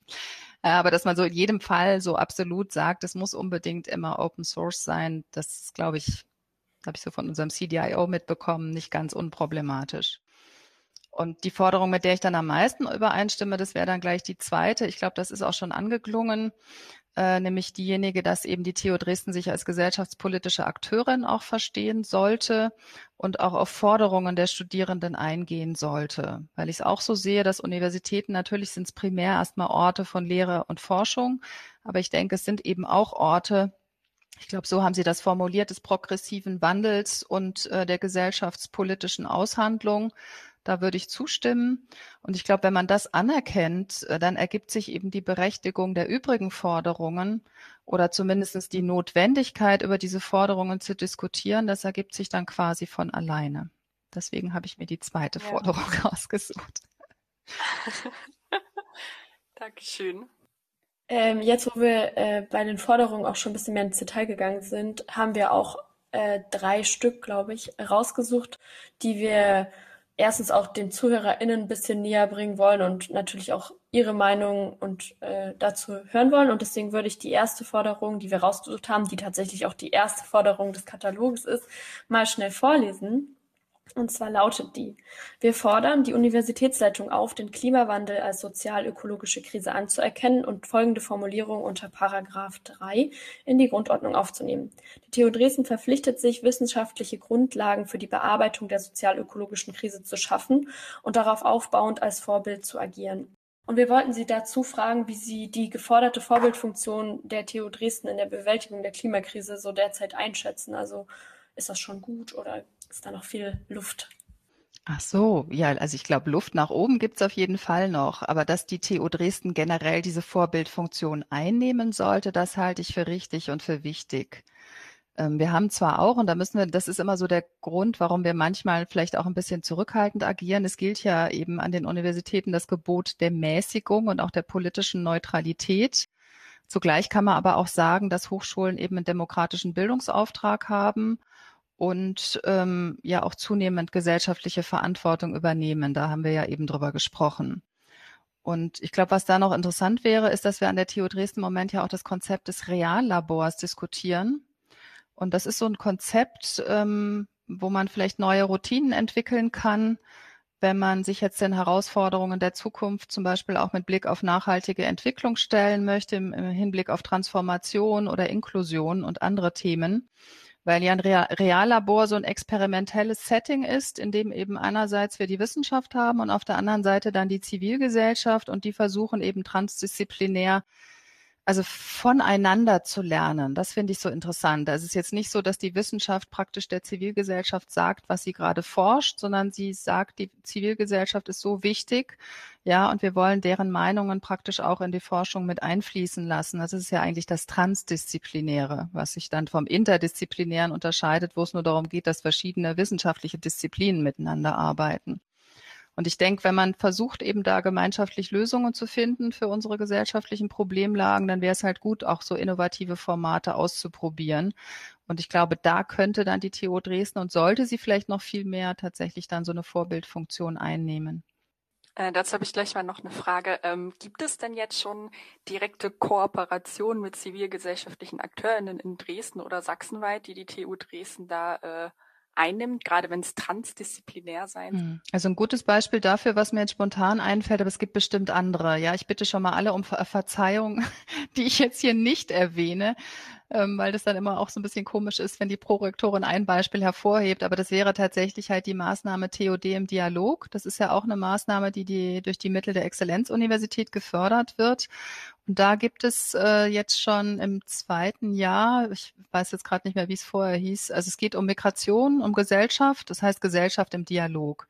Aber dass man so in jedem Fall so absolut sagt, es muss unbedingt immer Open Source sein, das glaube ich, habe ich so von unserem CDIO mitbekommen, nicht ganz unproblematisch. Und die Forderung, mit der ich dann am meisten übereinstimme, das wäre dann gleich die zweite. Ich glaube, das ist auch schon angeklungen, äh, nämlich diejenige, dass eben die TU Dresden sich als gesellschaftspolitische Akteurin auch verstehen sollte und auch auf Forderungen der Studierenden eingehen sollte. Weil ich es auch so sehe, dass Universitäten natürlich sind es primär erstmal Orte von Lehre und Forschung, aber ich denke, es sind eben auch Orte, ich glaube, so haben Sie das formuliert, des progressiven Wandels und äh, der gesellschaftspolitischen Aushandlung. Da würde ich zustimmen. Und ich glaube, wenn man das anerkennt, äh, dann ergibt sich eben die Berechtigung der übrigen Forderungen oder zumindest die Notwendigkeit, über diese Forderungen zu diskutieren. Das ergibt sich dann quasi von alleine. Deswegen habe ich mir die zweite ja. Forderung (laughs) ausgesucht. (laughs) Dankeschön. Ähm, jetzt, wo wir äh, bei den Forderungen auch schon ein bisschen mehr ins Detail gegangen sind, haben wir auch äh, drei Stück, glaube ich, rausgesucht, die wir erstens auch den ZuhörerInnen ein bisschen näher bringen wollen und natürlich auch ihre Meinung und äh, dazu hören wollen. Und deswegen würde ich die erste Forderung, die wir rausgesucht haben, die tatsächlich auch die erste Forderung des Kataloges ist, mal schnell vorlesen. Und zwar lautet die, wir fordern die Universitätsleitung auf, den Klimawandel als sozial-ökologische Krise anzuerkennen und folgende Formulierung unter Paragraph 3 in die Grundordnung aufzunehmen. Die TU Dresden verpflichtet sich, wissenschaftliche Grundlagen für die Bearbeitung der sozial-ökologischen Krise zu schaffen und darauf aufbauend als Vorbild zu agieren. Und wir wollten Sie dazu fragen, wie Sie die geforderte Vorbildfunktion der TU Dresden in der Bewältigung der Klimakrise so derzeit einschätzen. Also ist das schon gut oder ist da noch viel Luft. Ach so, ja, also ich glaube, Luft nach oben gibt's auf jeden Fall noch. Aber dass die TU Dresden generell diese Vorbildfunktion einnehmen sollte, das halte ich für richtig und für wichtig. Ähm, wir haben zwar auch, und da müssen wir, das ist immer so der Grund, warum wir manchmal vielleicht auch ein bisschen zurückhaltend agieren. Es gilt ja eben an den Universitäten das Gebot der Mäßigung und auch der politischen Neutralität. Zugleich kann man aber auch sagen, dass Hochschulen eben einen demokratischen Bildungsauftrag haben und ähm, ja auch zunehmend gesellschaftliche Verantwortung übernehmen. Da haben wir ja eben drüber gesprochen. Und ich glaube, was da noch interessant wäre, ist, dass wir an der TU Dresden im Moment ja auch das Konzept des Reallabors diskutieren. Und das ist so ein Konzept, ähm, wo man vielleicht neue Routinen entwickeln kann, wenn man sich jetzt den Herausforderungen der Zukunft zum Beispiel auch mit Blick auf nachhaltige Entwicklung stellen möchte, im, im Hinblick auf Transformation oder Inklusion und andere Themen, weil ja ein Reallabor so ein experimentelles Setting ist, in dem eben einerseits wir die Wissenschaft haben und auf der anderen Seite dann die Zivilgesellschaft und die versuchen eben transdisziplinär also voneinander zu lernen, das finde ich so interessant. Also es ist jetzt nicht so, dass die Wissenschaft praktisch der Zivilgesellschaft sagt, was sie gerade forscht, sondern sie sagt, die Zivilgesellschaft ist so wichtig, ja, und wir wollen deren Meinungen praktisch auch in die Forschung mit einfließen lassen. Das ist ja eigentlich das Transdisziplinäre, was sich dann vom Interdisziplinären unterscheidet, wo es nur darum geht, dass verschiedene wissenschaftliche Disziplinen miteinander arbeiten. Und ich denke, wenn man versucht, eben da gemeinschaftlich Lösungen zu finden für unsere gesellschaftlichen Problemlagen, dann wäre es halt gut, auch so innovative Formate auszuprobieren. Und ich glaube, da könnte dann die TU Dresden und sollte sie vielleicht noch viel mehr tatsächlich dann so eine Vorbildfunktion einnehmen. Äh, dazu habe ich gleich mal noch eine Frage. Ähm, gibt es denn jetzt schon direkte Kooperationen mit zivilgesellschaftlichen AkteurInnen in Dresden oder sachsenweit, die die TU Dresden da äh, einnimmt, gerade wenn es transdisziplinär sein hm. Also ein gutes Beispiel dafür, was mir jetzt spontan einfällt, aber es gibt bestimmt andere. Ja, ich bitte schon mal alle um Verzeihung, (laughs) die ich jetzt hier nicht erwähne ähm, weil das dann immer auch so ein bisschen komisch ist, wenn die Prorektorin ein Beispiel hervorhebt. Aber das wäre tatsächlich halt die Maßnahme TOD im Dialog. Das ist ja auch eine Maßnahme, die, die durch die Mittel der Exzellenzuniversität gefördert wird. Und da gibt es äh, jetzt schon im zweiten Jahr, ich weiß jetzt gerade nicht mehr, wie es vorher hieß, also es geht um Migration, um Gesellschaft, das heißt Gesellschaft im Dialog.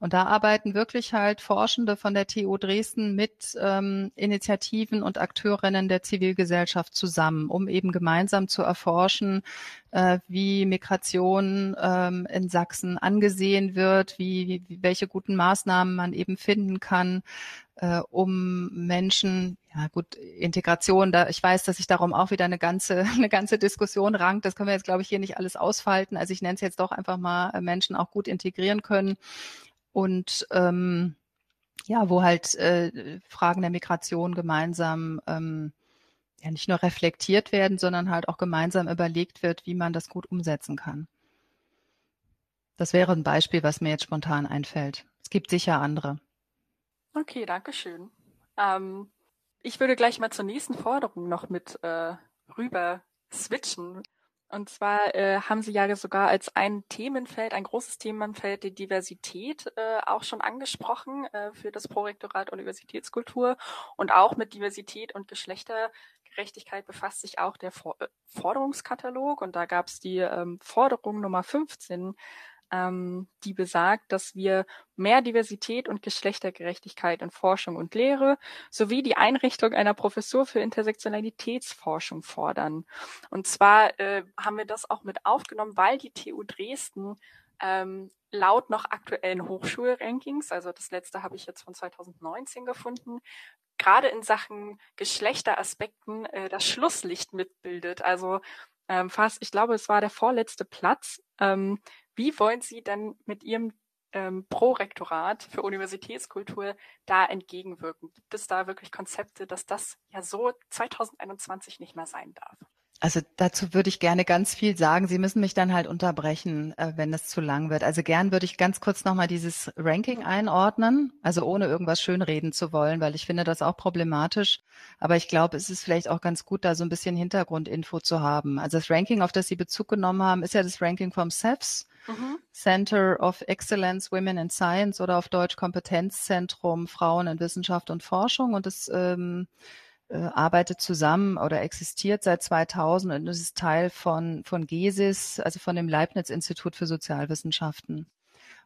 Und da arbeiten wirklich halt Forschende von der TU Dresden mit ähm, Initiativen und Akteurinnen der Zivilgesellschaft zusammen, um eben gemeinsam zu erforschen, äh, wie Migration ähm, in Sachsen angesehen wird, wie, wie welche guten Maßnahmen man eben finden kann, äh, um Menschen, ja gut, Integration, da ich weiß, dass sich darum auch wieder eine ganze, (laughs) eine ganze Diskussion rankt. Das können wir jetzt, glaube ich, hier nicht alles ausfalten. Also ich nenne es jetzt doch einfach mal äh, Menschen auch gut integrieren können und ähm, ja, wo halt äh, Fragen der Migration gemeinsam ähm, ja nicht nur reflektiert werden, sondern halt auch gemeinsam überlegt wird, wie man das gut umsetzen kann. Das wäre ein Beispiel, was mir jetzt spontan einfällt. Es gibt sicher andere. Okay, danke schön. Ähm, ich würde gleich mal zur nächsten Forderung noch mit äh, rüber switchen. Und zwar äh, haben Sie ja sogar als ein Themenfeld, ein großes Themenfeld die Diversität äh, auch schon angesprochen äh, für das Prorektorat Universitätskultur. Und auch mit Diversität und Geschlechtergerechtigkeit befasst sich auch der For äh, Forderungskatalog. Und da gab es die ähm, Forderung Nummer 15 ähm, die besagt, dass wir mehr Diversität und Geschlechtergerechtigkeit in Forschung und Lehre sowie die Einrichtung einer Professur für Intersektionalitätsforschung fordern. Und zwar äh, haben wir das auch mit aufgenommen, weil die TU Dresden ähm, laut noch aktuellen Hochschulrankings, also das letzte habe ich jetzt von 2019 gefunden, gerade in Sachen Geschlechteraspekten äh, das Schlusslicht mitbildet. Also ähm, fast, ich glaube, es war der vorletzte Platz. Ähm, wie wollen Sie denn mit Ihrem ähm, Prorektorat für Universitätskultur da entgegenwirken? Gibt es da wirklich Konzepte, dass das ja so 2021 nicht mehr sein darf? Also dazu würde ich gerne ganz viel sagen. Sie müssen mich dann halt unterbrechen, äh, wenn es zu lang wird. Also gern würde ich ganz kurz nochmal dieses Ranking einordnen, also ohne irgendwas schönreden zu wollen, weil ich finde das auch problematisch. Aber ich glaube, es ist vielleicht auch ganz gut, da so ein bisschen Hintergrundinfo zu haben. Also das Ranking, auf das Sie Bezug genommen haben, ist ja das Ranking vom CEFS, mhm. Center of Excellence Women in Science oder auf Deutsch Kompetenzzentrum Frauen in Wissenschaft und Forschung. Und das ähm, äh, arbeitet zusammen oder existiert seit 2000 und ist Teil von, von GESIS, also von dem Leibniz-Institut für Sozialwissenschaften.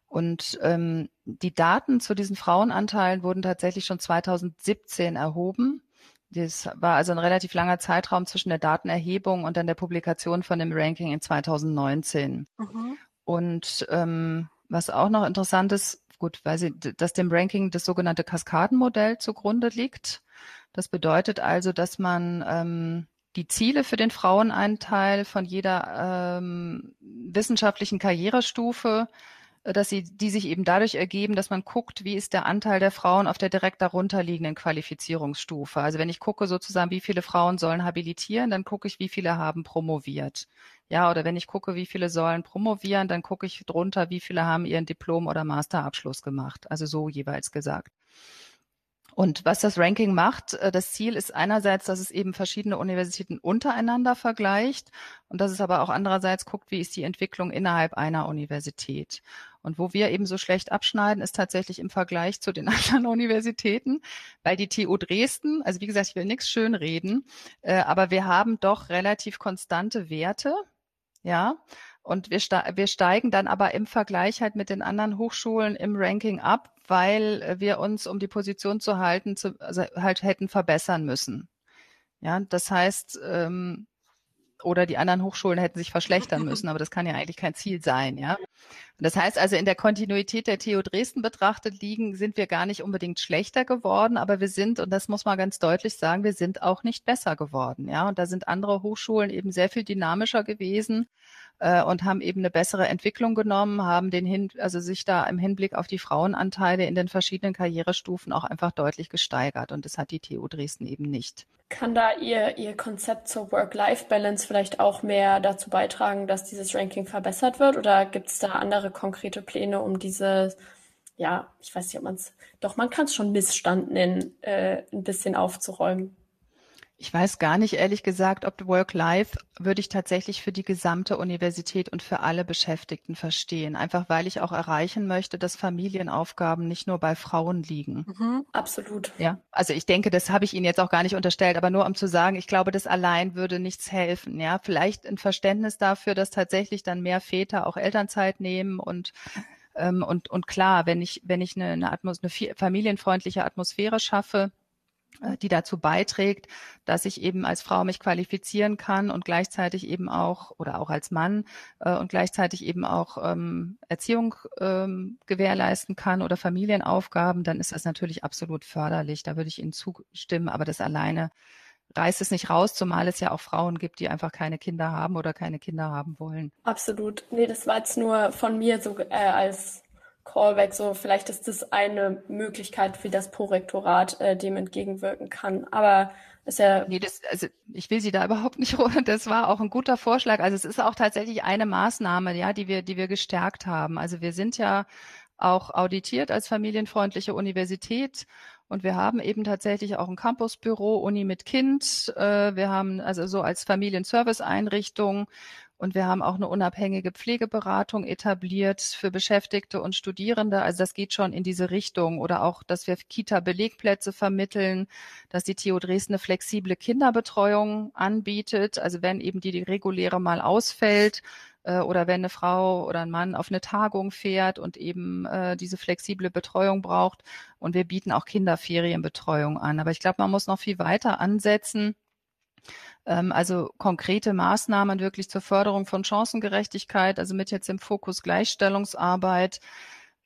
Und ähm, die Daten zu diesen Frauenanteilen wurden tatsächlich schon 2017 erhoben. Das war also ein relativ langer Zeitraum zwischen der Datenerhebung und dann der Publikation von dem Ranking in 2019. Mhm. Und ähm, was auch noch interessant ist, gut, weil sie, dass dem Ranking das sogenannte Kaskadenmodell zugrunde liegt. Das bedeutet also, dass man ähm, die Ziele für den Frauenanteil von jeder ähm, wissenschaftlichen Karrierestufe dass sie, die sich eben dadurch ergeben, dass man guckt, wie ist der Anteil der Frauen auf der direkt darunter liegenden Qualifizierungsstufe. Also wenn ich gucke sozusagen, wie viele Frauen sollen habilitieren, dann gucke ich, wie viele haben promoviert. Ja, oder wenn ich gucke, wie viele sollen promovieren, dann gucke ich drunter, wie viele haben ihren Diplom- oder Masterabschluss gemacht. Also so jeweils gesagt. Und was das Ranking macht, äh, das Ziel ist einerseits, dass es eben verschiedene Universitäten untereinander vergleicht und dass es aber auch andererseits guckt, wie ist die Entwicklung innerhalb einer Universität. Und wo wir eben so schlecht abschneiden, ist tatsächlich im Vergleich zu den (laughs) anderen Universitäten, weil die TU Dresden, also wie gesagt, ich will nichts schönreden, äh, aber wir haben doch relativ konstante Werte, ja, und wir, wir steigen dann aber im Vergleich halt mit den anderen Hochschulen im Ranking ab, weil wir uns, um die Position zu halten, zu, also halt hätten verbessern müssen. Ja, das heißt, ähm, oder die anderen Hochschulen hätten sich verschlechtern (laughs) müssen, aber das kann ja eigentlich kein Ziel sein, ja. Das heißt also, in der Kontinuität der TU Dresden betrachtet liegen, sind wir gar nicht unbedingt schlechter geworden, aber wir sind, und das muss man ganz deutlich sagen, wir sind auch nicht besser geworden, ja. Und da sind andere Hochschulen eben sehr viel dynamischer gewesen äh, und haben eben eine bessere Entwicklung genommen, haben den hin, also sich da im Hinblick auf die Frauenanteile in den verschiedenen Karrierestufen auch einfach deutlich gesteigert. Und das hat die TU Dresden eben nicht. Kann da Ihr, Ihr Konzept zur Work-Life-Balance vielleicht auch mehr dazu beitragen, dass dieses Ranking verbessert wird? Oder gibt es da andere konkrete Pläne, um diese, ja, ich weiß nicht, ob man es, doch man kann es schon Missstand nennen, äh, ein bisschen aufzuräumen? Ich weiß gar nicht, ehrlich gesagt, ob Work-Life würde ich tatsächlich für die gesamte Universität und für alle Beschäftigten verstehen. Einfach weil ich auch erreichen möchte, dass Familienaufgaben nicht nur bei Frauen liegen. Mhm, absolut. Ja, also ich denke, das habe ich Ihnen jetzt auch gar nicht unterstellt, aber nur um zu sagen, ich glaube, das allein würde nichts helfen. Ja, vielleicht ein Verständnis dafür, dass tatsächlich dann mehr Väter auch Elternzeit nehmen und ähm, und, und klar, wenn ich, wenn ich eine, eine, Atmos eine familienfreundliche Atmosphäre schaffe, die dazu beiträgt, dass ich eben als Frau mich qualifizieren kann und gleichzeitig eben auch oder auch als Mann äh, und gleichzeitig eben auch ähm, Erziehung ähm, gewährleisten kann oder Familienaufgaben, dann ist das natürlich absolut förderlich. Da würde ich Ihnen zustimmen, aber das alleine reißt es nicht raus, zumal es ja auch Frauen gibt, die einfach keine Kinder haben oder keine Kinder haben wollen. Absolut. Nee, das war jetzt nur von mir so äh, als Callback, so vielleicht ist das eine Möglichkeit, wie das Prorektorat äh, dem entgegenwirken kann. Aber ist ja. Nee, das, also ich will Sie da überhaupt nicht Das war auch ein guter Vorschlag. Also es ist auch tatsächlich eine Maßnahme, ja, die wir, die wir gestärkt haben. Also wir sind ja auch auditiert als familienfreundliche Universität und wir haben eben tatsächlich auch ein Campusbüro, Uni mit Kind. Äh, wir haben also so als Familienservice-Einrichtung und wir haben auch eine unabhängige Pflegeberatung etabliert für Beschäftigte und Studierende. Also das geht schon in diese Richtung. Oder auch, dass wir Kita-Belegplätze vermitteln, dass die TU Dresden eine flexible Kinderbetreuung anbietet. Also wenn eben die, die reguläre mal ausfällt, äh, oder wenn eine Frau oder ein Mann auf eine Tagung fährt und eben äh, diese flexible Betreuung braucht. Und wir bieten auch Kinderferienbetreuung an. Aber ich glaube, man muss noch viel weiter ansetzen also konkrete Maßnahmen wirklich zur Förderung von Chancengerechtigkeit, also mit jetzt im Fokus Gleichstellungsarbeit,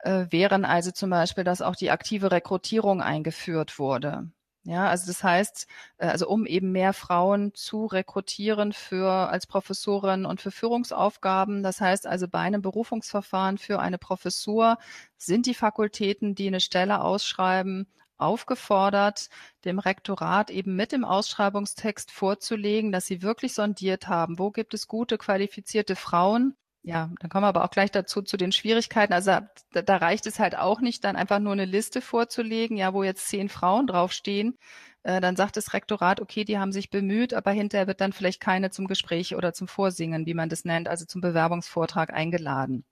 äh, wären also zum Beispiel, dass auch die aktive Rekrutierung eingeführt wurde. Ja, also das heißt, äh, also um eben mehr Frauen zu rekrutieren für als Professorin und für Führungsaufgaben. Das heißt also bei einem Berufungsverfahren für eine Professur sind die Fakultäten, die eine Stelle ausschreiben, aufgefordert, dem Rektorat eben mit dem Ausschreibungstext vorzulegen, dass sie wirklich sondiert haben, wo gibt es gute, qualifizierte Frauen. Ja, dann kommen wir aber auch gleich dazu zu den Schwierigkeiten. Also da, da reicht es halt auch nicht, dann einfach nur eine Liste vorzulegen, ja, wo jetzt zehn Frauen draufstehen. Äh, dann sagt das Rektorat, okay, die haben sich bemüht, aber hinterher wird dann vielleicht keine zum Gespräch oder zum Vorsingen, wie man das nennt, also zum Bewerbungsvortrag eingeladen.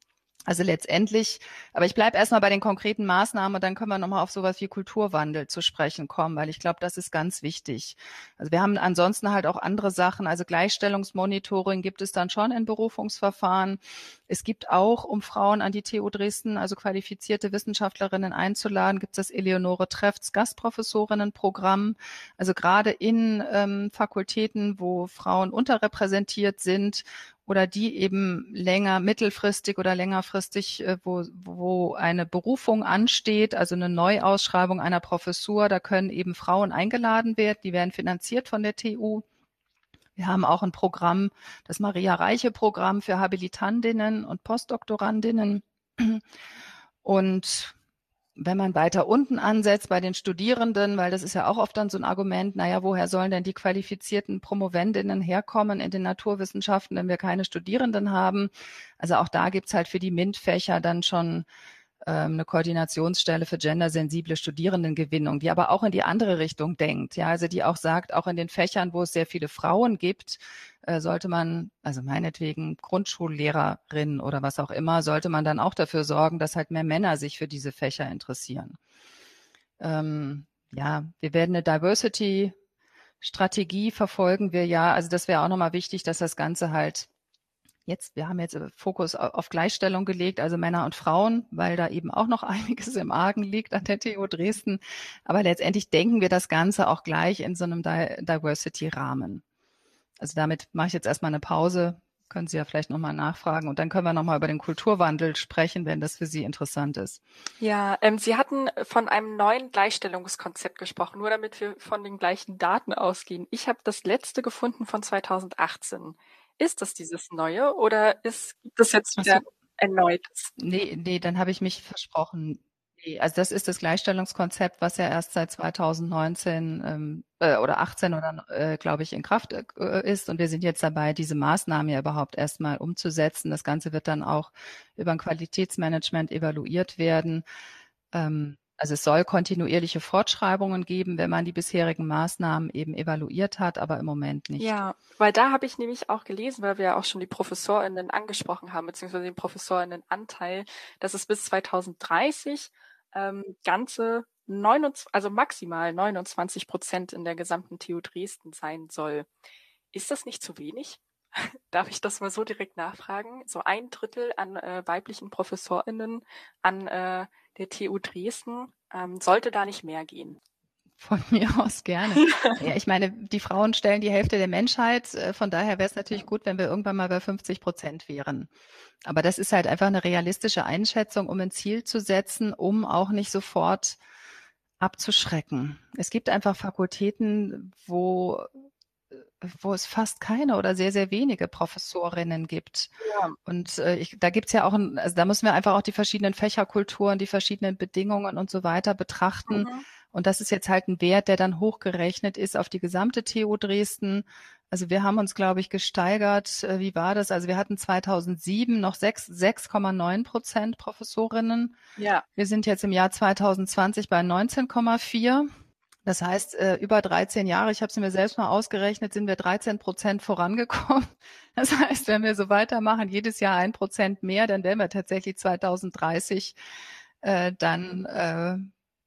Also letztendlich, aber ich bleibe erstmal bei den konkreten Maßnahmen und dann können wir nochmal auf sowas wie Kulturwandel zu sprechen kommen, weil ich glaube, das ist ganz wichtig. Also wir haben ansonsten halt auch andere Sachen, also Gleichstellungsmonitoring gibt es dann schon in Berufungsverfahren. Es gibt auch, um Frauen an die TU Dresden, also qualifizierte Wissenschaftlerinnen einzuladen, gibt es das Eleonore Treffts Gastprofessorinnenprogramm. Also gerade in ähm, Fakultäten, wo Frauen unterrepräsentiert sind oder die eben länger, mittelfristig oder längerfristig, äh, wo, wo eine Berufung ansteht, also eine Neuausschreibung einer Professur, da können eben Frauen eingeladen werden, die werden finanziert von der TU. Wir haben auch ein Programm, das Maria Reiche Programm für Habilitandinnen und Postdoktorandinnen. Und wenn man weiter unten ansetzt bei den Studierenden, weil das ist ja auch oft dann so ein Argument, naja, woher sollen denn die qualifizierten Promovendinnen herkommen in den Naturwissenschaften, wenn wir keine Studierenden haben? Also auch da gibt's halt für die MINT-Fächer dann schon eine Koordinationsstelle für gendersensible Studierendengewinnung, die aber auch in die andere Richtung denkt. Ja, also die auch sagt, auch in den Fächern, wo es sehr viele Frauen gibt, äh, sollte man, also meinetwegen Grundschullehrerin oder was auch immer, sollte man dann auch dafür sorgen, dass halt mehr Männer sich für diese Fächer interessieren. Ähm, ja, wir werden eine Diversity Strategie verfolgen wir ja. Also das wäre auch nochmal wichtig, dass das Ganze halt jetzt, wir haben jetzt Fokus auf Gleichstellung gelegt, also Männer und Frauen, weil da eben auch noch (laughs) einiges im Argen liegt an der TU Dresden. Aber letztendlich denken wir das Ganze auch gleich in so einem Diversity-Rahmen. Also damit mache ich jetzt erstmal eine Pause. Können Sie ja vielleicht nochmal nachfragen und dann können wir nochmal über den Kulturwandel sprechen, wenn das für Sie interessant ist. Ja, ähm, Sie hatten von einem neuen Gleichstellungskonzept gesprochen, nur damit wir von den gleichen Daten ausgehen. Ich habe das letzte gefunden von 2018. Ist das dieses neue oder ist das jetzt wieder so. erneut? Nee, nee, dann habe ich mich versprochen. Nee, also das ist das Gleichstellungskonzept, was ja erst seit 2019 ähm, äh, oder 18 oder äh, glaube ich in Kraft äh, ist und wir sind jetzt dabei, diese Maßnahmen ja überhaupt erstmal umzusetzen. Das Ganze wird dann auch über ein Qualitätsmanagement evaluiert werden. Ähm, also es soll kontinuierliche Fortschreibungen geben, wenn man die bisherigen Maßnahmen eben evaluiert hat, aber im Moment nicht. Ja, weil da habe ich nämlich auch gelesen, weil wir ja auch schon die ProfessorInnen angesprochen haben, beziehungsweise den ProfessorInnen-Anteil, dass es bis 2030 ähm, ganze 29, also maximal 29 Prozent in der gesamten TU Dresden sein soll. Ist das nicht zu wenig? (laughs) Darf ich das mal so direkt nachfragen? So ein Drittel an äh, weiblichen ProfessorInnen an äh, der TU Dresden. Ähm, sollte da nicht mehr gehen? Von (laughs) mir aus gerne. (laughs) ja, ich meine, die Frauen stellen die Hälfte der Menschheit. Äh, von daher wäre es natürlich gut, wenn wir irgendwann mal bei 50 Prozent wären. Aber das ist halt einfach eine realistische Einschätzung, um ein Ziel zu setzen, um auch nicht sofort abzuschrecken. Es gibt einfach Fakultäten, wo wo es fast keine oder sehr, sehr wenige Professorinnen gibt. Ja. Und äh, ich, da gibt's ja auch, ein, also da müssen wir einfach auch die verschiedenen Fächerkulturen, die verschiedenen Bedingungen und so weiter betrachten. Mhm. Und das ist jetzt halt ein Wert, der dann hochgerechnet ist auf die gesamte TU Dresden. Also wir haben uns, glaube ich, gesteigert. Äh, wie war das? Also wir hatten 2007 noch 6,9 Prozent Professorinnen. Ja. Wir sind jetzt im Jahr 2020 bei 19,4. Das heißt, äh, über 13 Jahre, ich habe es mir selbst mal ausgerechnet, sind wir 13 Prozent vorangekommen. (laughs) Das heißt, wenn wir so weitermachen, jedes Jahr ein Prozent mehr, dann wären wir tatsächlich 2030 äh, dann äh,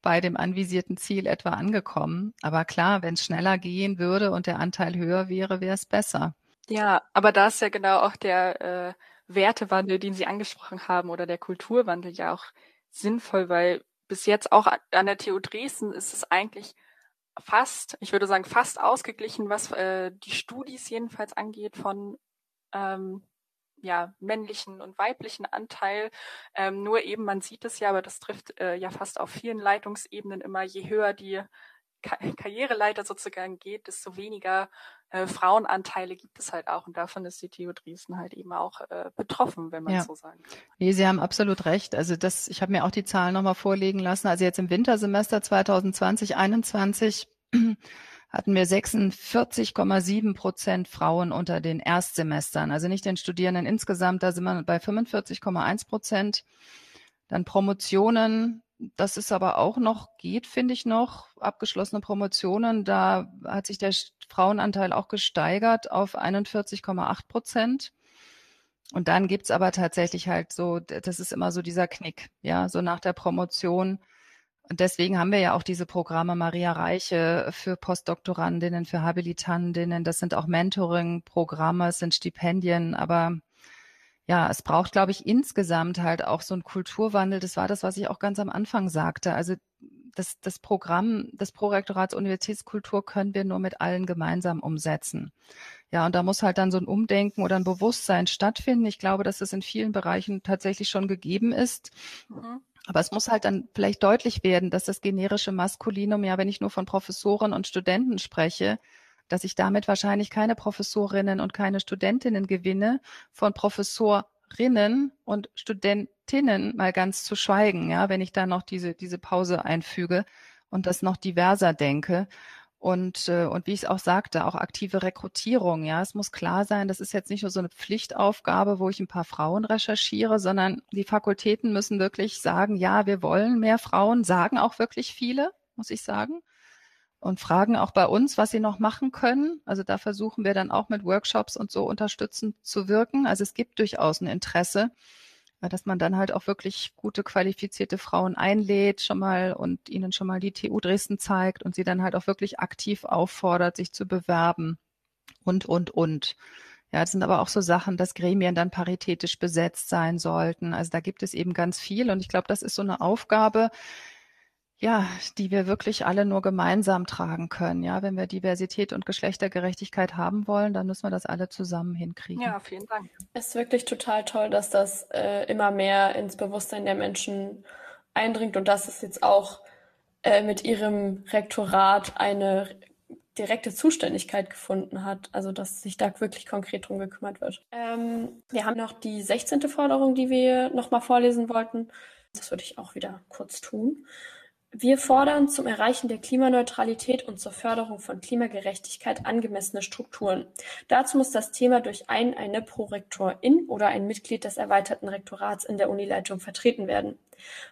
bei dem anvisierten Ziel etwa angekommen. Aber klar, wenn es schneller gehen würde und der Anteil höher wäre, wäre es besser. Ja, aber da ist ja genau auch der äh, Wertewandel, den Sie angesprochen haben, oder der Kulturwandel ja auch sinnvoll, weil bis jetzt auch an der TU Dresden ist es eigentlich fast, ich würde sagen, fast ausgeglichen, was äh, die Studis jedenfalls angeht von ähm, ja, männlichen und weiblichen Anteil. Ähm, nur eben, man sieht es ja, aber das trifft äh, ja fast auf vielen Leitungsebenen immer, je höher die Karriereleiter sozusagen geht, desto weniger äh, Frauenanteile gibt es halt auch. Und davon ist die TU Dresden halt eben auch äh, betroffen, wenn man ja. so sagen kann. Nee, Sie haben absolut recht. Also das, ich habe mir auch die Zahlen nochmal vorlegen lassen. Also jetzt im Wintersemester 2020, 21 (clears throat) hatten wir 46,7 Prozent Frauen unter den Erstsemestern, also nicht den Studierenden insgesamt, da sind wir bei 45,1 Prozent. Dann Promotionen das ist aber auch noch, geht, finde ich noch, abgeschlossene Promotionen. Da hat sich der Frauenanteil auch gesteigert auf 41,8 Prozent. Und dann gibt's aber tatsächlich halt so, das ist immer so dieser Knick, ja, so nach der Promotion. Und deswegen haben wir ja auch diese Programme Maria Reiche für Postdoktorandinnen, für Habilitandinnen. Das sind auch Mentoring-Programme, es sind Stipendien, aber ja, es braucht, glaube ich, insgesamt halt auch so einen Kulturwandel. Das war das, was ich auch ganz am Anfang sagte. Also das, das Programm des Prorektorats Universitätskultur können wir nur mit allen gemeinsam umsetzen. Ja, und da muss halt dann so ein Umdenken oder ein Bewusstsein stattfinden. Ich glaube, dass es in vielen Bereichen tatsächlich schon gegeben ist. Mhm. Aber es muss halt dann vielleicht deutlich werden, dass das generische Maskulinum, ja, wenn ich nur von Professoren und Studenten spreche, dass ich damit wahrscheinlich keine Professorinnen und keine Studentinnen gewinne, von Professorinnen und Studentinnen mal ganz zu schweigen, ja, wenn ich da noch diese, diese Pause einfüge und das noch diverser denke. Und, äh, und wie ich es auch sagte, auch aktive Rekrutierung. Ja, es muss klar sein, das ist jetzt nicht nur so eine Pflichtaufgabe, wo ich ein paar Frauen recherchiere, sondern die Fakultäten müssen wirklich sagen, ja, wir wollen mehr Frauen, sagen auch wirklich viele, muss ich sagen und fragen auch bei uns, was sie noch machen können. Also da versuchen wir dann auch mit Workshops und so unterstützend zu wirken. Also es gibt durchaus ein Interesse, dass man dann halt auch wirklich gute qualifizierte Frauen einlädt schon mal und ihnen schon mal die TU Dresden zeigt und sie dann halt auch wirklich aktiv auffordert, sich zu bewerben und, und, und. Ja, das sind aber auch so Sachen, dass Gremien dann paritätisch besetzt sein sollten. Also da gibt es eben ganz viel und ich glaube, das ist so eine Aufgabe, ja, die wir wirklich alle nur gemeinsam tragen können. Ja, wenn wir Diversität und Geschlechtergerechtigkeit haben wollen, dann müssen wir das alle zusammen hinkriegen. Ja, vielen Dank. Es ist wirklich total toll, dass das äh, immer mehr ins Bewusstsein der Menschen eindringt und dass es jetzt auch äh, mit ihrem Rektorat eine direkte Zuständigkeit gefunden hat, also dass sich da wirklich konkret drum gekümmert wird. Ähm, wir haben noch die 16. Forderung, die wir nochmal vorlesen wollten. Das würde ich auch wieder kurz tun. Wir fordern zum Erreichen der Klimaneutralität und zur Förderung von Klimagerechtigkeit angemessene Strukturen. Dazu muss das Thema durch einen, eine Prorektorin oder ein Mitglied des erweiterten Rektorats in der Unileitung vertreten werden.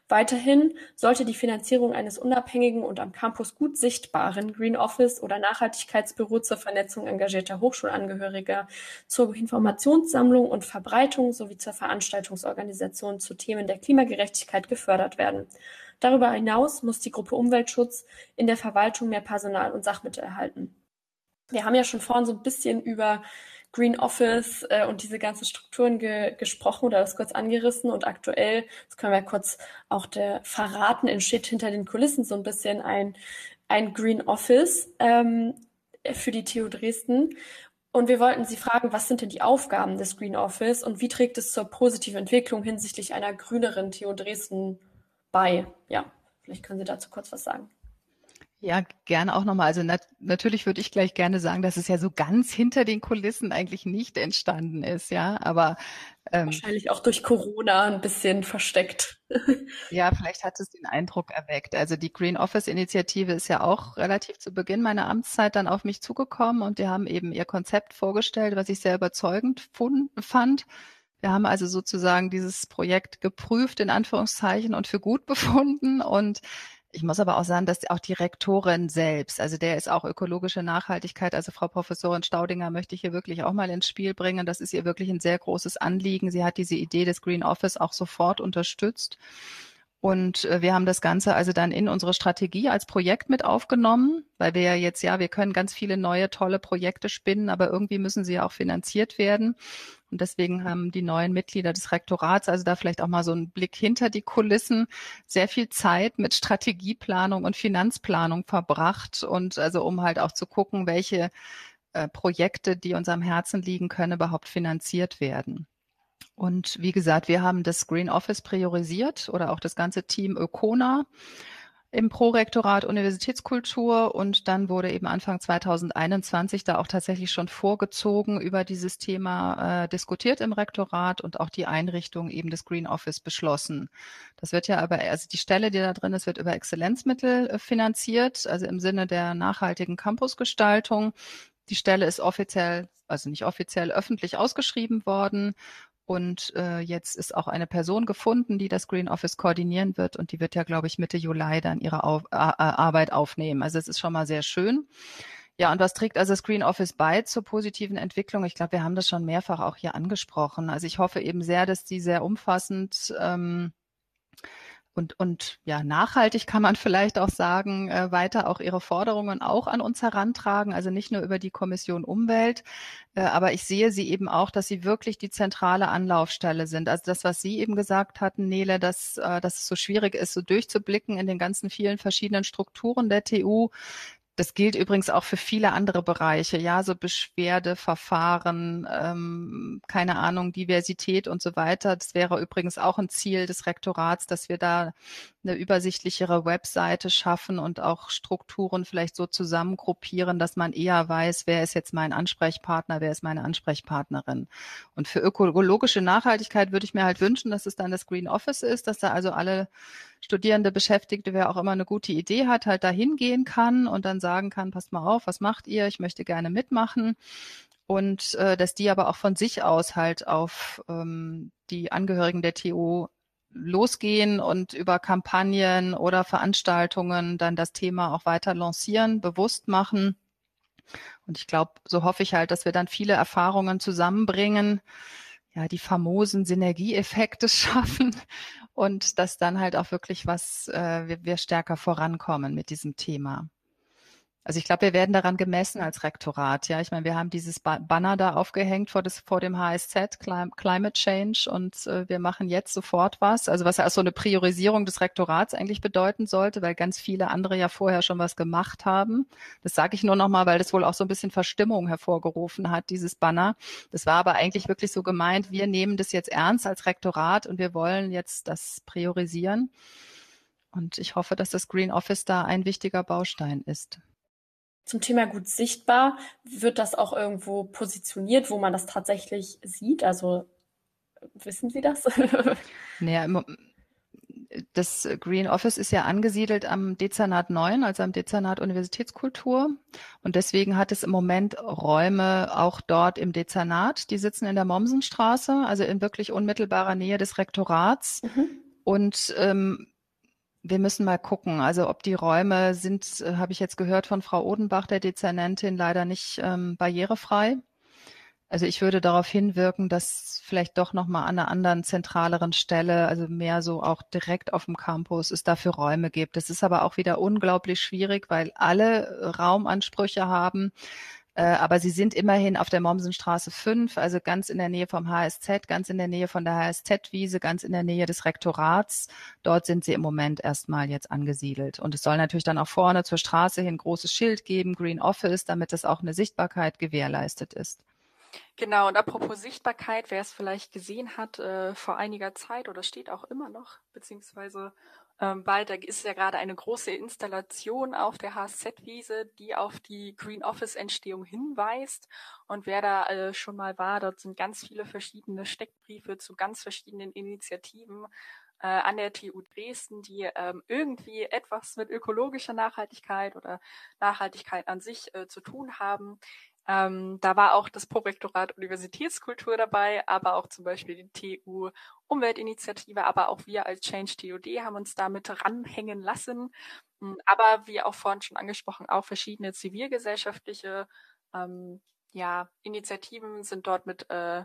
Weiterhin sollte die Finanzierung eines unabhängigen und am Campus gut sichtbaren Green Office oder Nachhaltigkeitsbüro zur Vernetzung engagierter Hochschulangehöriger, zur Informationssammlung und Verbreitung sowie zur Veranstaltungsorganisation zu Themen der Klimagerechtigkeit gefördert werden. Darüber hinaus muss die Gruppe Umweltschutz in der Verwaltung mehr Personal und Sachmittel erhalten. Wir haben ja schon vorhin so ein bisschen über Green Office äh, und diese ganzen Strukturen ge gesprochen oder das kurz angerissen und aktuell, das können wir kurz auch der verraten, entsteht hinter den Kulissen so ein bisschen ein, ein Green Office ähm, für die TU Dresden. Und wir wollten Sie fragen, was sind denn die Aufgaben des Green Office und wie trägt es zur positiven Entwicklung hinsichtlich einer grüneren TU Dresden bei. Ja, vielleicht können Sie dazu kurz was sagen. Ja, gerne auch nochmal. Also nat natürlich würde ich gleich gerne sagen, dass es ja so ganz hinter den Kulissen eigentlich nicht entstanden ist, ja. Aber ähm, wahrscheinlich auch durch Corona ein bisschen versteckt. (laughs) ja, vielleicht hat es den Eindruck erweckt. Also die Green Office Initiative ist ja auch relativ zu Beginn meiner Amtszeit dann auf mich zugekommen und die haben eben ihr Konzept vorgestellt, was ich sehr überzeugend fand wir haben also sozusagen dieses Projekt geprüft, in Anführungszeichen, und für gut (laughs) befunden. Und ich muss aber auch sagen, dass auch die Rektorin selbst, also der ist auch ökologische Nachhaltigkeit, also Frau Professorin Staudinger möchte ich hier wirklich auch mal ins Spiel bringen. Das ist ihr wirklich ein sehr großes Anliegen. Sie hat diese Idee des Green Office auch sofort unterstützt. Und äh, wir haben das Ganze also dann in unsere Strategie als Projekt mit aufgenommen, weil wir ja jetzt, ja, wir können ganz viele neue, tolle Projekte spinnen, aber irgendwie müssen sie ja auch finanziert werden. Und deswegen haben die neuen Mitglieder des Rektorats, also da vielleicht auch mal so einen Blick hinter die Kulissen, sehr viel Zeit mit Strategieplanung und Finanzplanung verbracht und also um halt auch zu gucken, welche äh, Projekte, die uns am Herzen liegen, können überhaupt finanziert werden. Und wie gesagt, wir haben das Green Office priorisiert oder auch das ganze Team Ökona im Prorektorat Universitätskultur und dann wurde eben Anfang 2021 da auch tatsächlich schon vorgezogen über dieses Thema äh, diskutiert im Rektorat und auch die Einrichtung eben des Green Office beschlossen. Das wird ja aber, also die Stelle, die da drin ist, wird über Exzellenzmittel äh, finanziert, also im Sinne der nachhaltigen Campusgestaltung. Die Stelle ist offiziell, also nicht offiziell öffentlich ausgeschrieben worden und äh, jetzt ist auch eine Person gefunden, die das Green Office koordinieren wird und die wird ja, glaube ich, Mitte Juli dann ihre Auf, Arbeit aufnehmen. Also es ist schon mal sehr schön. Ja, und was trägt also Screen Office bei zur positiven Entwicklung? Ich glaube, wir haben das schon mehrfach auch hier angesprochen. Also ich hoffe eben sehr, dass die sehr umfassend ähm, und, und ja, nachhaltig kann man (laughs) vielleicht auch sagen, äh, weiter auch ihre Forderungen auch an uns herantragen, also nicht nur über die Kommission Umwelt, äh, aber ich sehe sie eben auch, dass sie wirklich die zentrale Anlaufstelle sind. Also das, was Sie eben gesagt hatten, Nele, dass, äh, dass es so schwierig ist, so durchzublicken in den ganzen vielen verschiedenen Strukturen der TU, das gilt übrigens auch für viele andere Bereiche, ja, so Beschwerdeverfahren, ähm, keine Ahnung, Diversität und so weiter. Das wäre übrigens auch ein Ziel des Rektorats, dass wir da eine übersichtlichere Webseite schaffen und auch Strukturen vielleicht so zusammengruppieren, dass man eher weiß, wer ist jetzt mein Ansprechpartner, wer ist meine Ansprechpartnerin. Und für ökologische Nachhaltigkeit würde ich mir halt wünschen, dass es dann das Green Office ist, dass da also alle Studierende, Beschäftigte, wer auch immer eine gute Idee hat, halt da hingehen kann und dann sagen kann, passt mal auf, was macht ihr? Ich möchte gerne mitmachen und äh, dass die aber auch von sich aus halt auf ähm, die Angehörigen der TU losgehen und über Kampagnen oder Veranstaltungen dann das Thema auch weiter lancieren, bewusst machen. Und ich glaube, so hoffe ich halt, dass wir dann viele Erfahrungen zusammenbringen, ja, die famosen Synergieeffekte (laughs) schaffen und dass dann halt auch wirklich was, äh, wir, wir stärker vorankommen mit diesem Thema. Also ich glaube, wir werden daran gemessen als Rektorat. Ja, ich meine, wir haben dieses Banner da aufgehängt vor, das, vor dem HSZ Climate Change und äh, wir machen jetzt sofort was. Also was ja auch so eine Priorisierung des Rektorats eigentlich bedeuten sollte, weil ganz viele andere ja vorher schon was gemacht haben. Das sage ich nur nochmal, weil das wohl auch so ein bisschen Verstimmung hervorgerufen hat, dieses Banner. Das war aber eigentlich wirklich so gemeint, wir nehmen das jetzt ernst als Rektorat und wir wollen jetzt das priorisieren. Und ich hoffe, dass das Green Office da ein wichtiger Baustein ist zum Thema gut sichtbar, wird das auch irgendwo positioniert, wo man das tatsächlich sieht? Also wissen Sie das? (laughs) naja, das Green Office ist ja angesiedelt am Dezernat 9, also am Dezernat Universitätskultur. Und deswegen hat es im Moment Räume auch dort im Dezernat. Die sitzen in der Mommsenstraße, also in wirklich unmittelbarer Nähe des Rektorats. Mhm. Und ähm, wir müssen mal gucken. Also ob die Räume sind, äh, habe ich jetzt gehört von Frau Odenbach, der Dezernentin, leider nicht ähm, barrierefrei. Also ich würde darauf hinwirken, dass vielleicht doch nochmal an einer anderen zentraleren Stelle, also mehr so auch direkt auf dem Campus, es dafür Räume gibt. Das ist aber auch wieder unglaublich schwierig, weil alle Raumansprüche haben. Äh, aber sie sind immerhin auf der Mommsenstraße 5, also ganz in der Nähe vom HSZ, ganz in der Nähe von der HSZ-Wiese, ganz in der Nähe des Rektorats. Dort sind sie im Moment erstmal jetzt angesiedelt. Und es soll natürlich dann auch vorne zur Straße hin großes Schild geben, Green Office, damit es auch eine Sichtbarkeit gewährleistet ist. Genau, und apropos Sichtbarkeit, wer es vielleicht gesehen hat äh, vor einiger Zeit oder steht auch immer noch, beziehungsweise ähm, bald, da ist ja gerade eine große Installation auf der HSZ-Wiese, die auf die Green Office-Entstehung hinweist. Und wer da äh, schon mal war, dort sind ganz viele verschiedene Steckbriefe zu ganz verschiedenen Initiativen äh, an der TU Dresden, die ähm, irgendwie etwas mit ökologischer Nachhaltigkeit oder Nachhaltigkeit an sich äh, zu tun haben. Ähm, da war auch das Prorektorat Universitätskultur dabei, aber auch zum Beispiel die TU Umweltinitiative, aber auch wir als Change TUD haben uns damit ranhängen lassen. Hm, aber wie auch vorhin schon angesprochen, auch verschiedene zivilgesellschaftliche ähm, ja, Initiativen sind dort mit äh,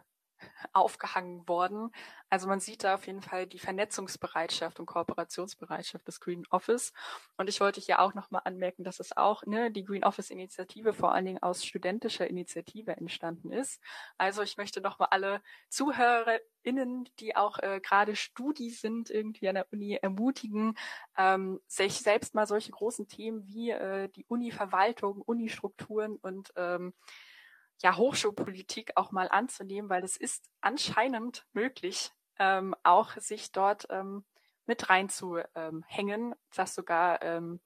aufgehangen worden. Also man sieht da auf jeden Fall die Vernetzungsbereitschaft und Kooperationsbereitschaft des Green Office. Und ich wollte hier auch nochmal anmerken, dass es auch ne, die Green Office Initiative vor allen Dingen aus studentischer Initiative entstanden ist. Also ich möchte nochmal alle ZuhörerInnen, die auch äh, gerade Studi sind, irgendwie an der Uni ermutigen, ähm, sich selbst mal solche großen Themen wie äh, die Uni-Verwaltung, Uni-Strukturen und ähm, ja, Hochschulpolitik auch mal anzunehmen, weil es ist anscheinend möglich, ähm, auch sich dort ähm, mit reinzuhängen, dass sogar ähm,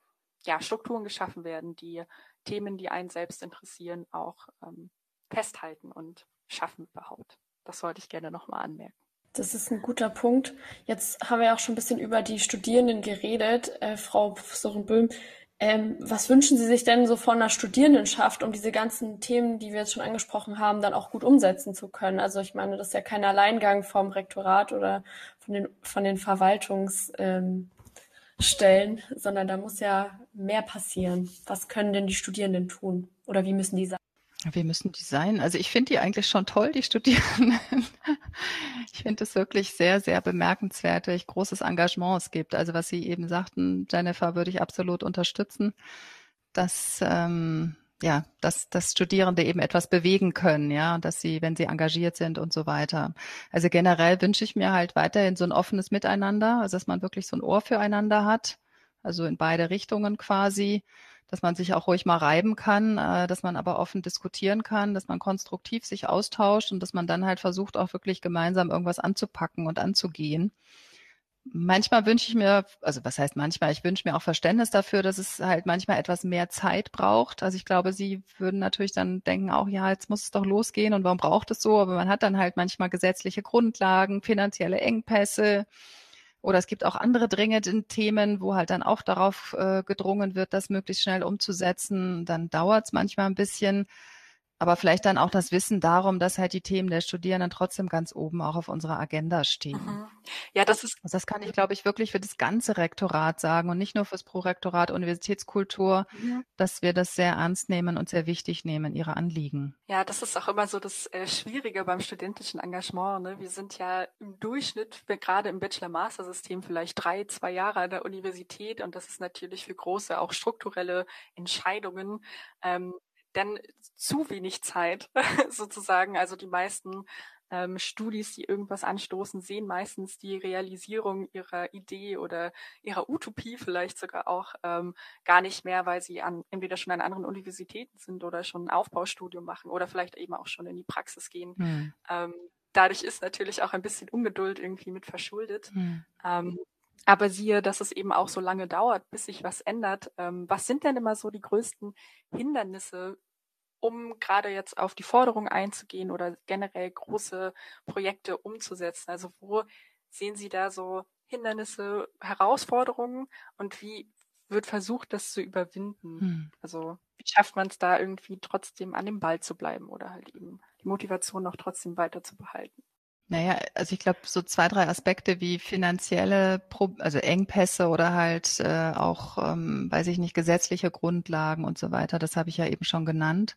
ja, Strukturen geschaffen werden, die Themen, die einen selbst interessieren, auch ähm, festhalten und schaffen überhaupt. Das wollte ich gerne nochmal anmerken. Das ist ein guter Punkt. Jetzt haben wir auch schon ein bisschen über die Studierenden geredet. Äh, Frau Professorin Böhm, ähm, was wünschen Sie sich denn so von einer Studierendenschaft, um diese ganzen Themen, die wir jetzt schon angesprochen haben, dann auch gut umsetzen zu können? Also ich meine, das ist ja kein Alleingang vom Rektorat oder von den, von den Verwaltungsstellen, ähm, sondern da muss ja mehr passieren? Was können denn die Studierenden tun? Oder wie müssen die sein? Wie müssen die sein? Also ich finde die eigentlich schon toll, die Studierenden. (laughs) Ich finde es wirklich sehr, sehr bemerkenswert, welch großes Engagement es gibt. Also was Sie eben sagten, Jennifer, würde ich absolut unterstützen, dass ähm, ja, dass, dass Studierende eben etwas bewegen können, ja, dass sie, wenn sie engagiert sind und so weiter. Also generell wünsche ich mir halt weiterhin so ein offenes Miteinander, also dass man wirklich so ein Ohr füreinander hat, also in beide Richtungen quasi, dass man sich auch ruhig mal reiben kann, äh, dass man aber offen diskutieren kann, dass man konstruktiv sich austauscht und dass man dann halt versucht, auch wirklich gemeinsam irgendwas anzupacken und anzugehen manchmal wünsche ich mir, also was heißt manchmal, ich wünsche mir auch Verständnis dafür, dass es halt manchmal etwas mehr Zeit braucht. Also ich glaube, Sie würden natürlich dann denken, auch ja, jetzt muss es doch losgehen und warum braucht es so? Aber man hat dann halt manchmal gesetzliche Grundlagen, finanzielle Engpässe oder es gibt auch andere dringende Themen, wo halt dann auch darauf äh, gedrungen wird, das möglichst schnell umzusetzen. Dann dauert es manchmal ein bisschen aber vielleicht dann auch das Wissen darum, dass halt die Themen der Studierenden trotzdem ganz oben auch auf unserer Agenda stehen. Mhm. Ja, das ist. Also das kann ich, glaube ich, wirklich für das ganze Rektorat sagen und nicht nur fürs Prorektorat Universitätskultur, mhm. dass wir das sehr ernst nehmen und sehr wichtig nehmen, ihre Anliegen. Ja, das ist auch immer so das äh, Schwierige beim studentischen Engagement. Ne? Wir sind ja im Durchschnitt, gerade im Bachelor-Master-System, vielleicht drei, zwei Jahre an der Universität und das ist natürlich für große, auch strukturelle Entscheidungen ähm, dann zu wenig Zeit (laughs) sozusagen. Also die meisten ähm, Studis, die irgendwas anstoßen, sehen meistens die Realisierung ihrer Idee oder ihrer Utopie vielleicht sogar auch ähm, gar nicht mehr, weil sie an, entweder schon an anderen Universitäten sind oder schon ein Aufbaustudium machen oder vielleicht eben auch schon in die Praxis gehen. Hm. Ähm, dadurch ist natürlich auch ein bisschen Ungeduld irgendwie mit verschuldet. Hm. Ähm, aber siehe, dass es eben auch so lange dauert, bis sich was ändert. Ähm, was sind denn immer so die größten Hindernisse um gerade jetzt auf die Forderung einzugehen oder generell große Projekte umzusetzen? Also wo sehen Sie da so Hindernisse, Herausforderungen und wie wird versucht, das zu überwinden? Hm. Also wie schafft man es da irgendwie trotzdem an dem Ball zu bleiben oder halt eben die Motivation noch trotzdem weiter zu behalten? Naja, also ich glaube, so zwei, drei Aspekte wie finanzielle, Pro also Engpässe oder halt äh, auch, ähm, weiß ich nicht, gesetzliche Grundlagen und so weiter, das habe ich ja eben schon genannt.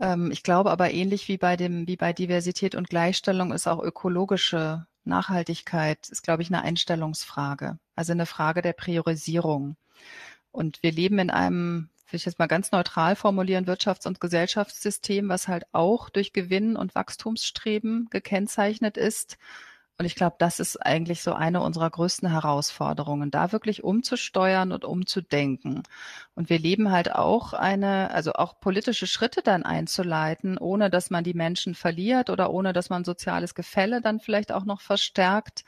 Ähm, ich glaube aber ähnlich wie bei dem, wie bei Diversität und Gleichstellung ist auch ökologische Nachhaltigkeit, ist, glaube ich, eine Einstellungsfrage, also eine Frage der Priorisierung. Und wir leben in einem will ich jetzt mal ganz neutral formulieren, Wirtschafts- und Gesellschaftssystem, was halt auch durch Gewinn und Wachstumsstreben gekennzeichnet ist. Und ich glaube, das ist eigentlich so eine unserer größten Herausforderungen, da wirklich umzusteuern und umzudenken. Und wir leben halt auch eine, also auch politische Schritte dann einzuleiten, ohne dass man die Menschen verliert oder ohne dass man soziales Gefälle dann vielleicht auch noch verstärkt.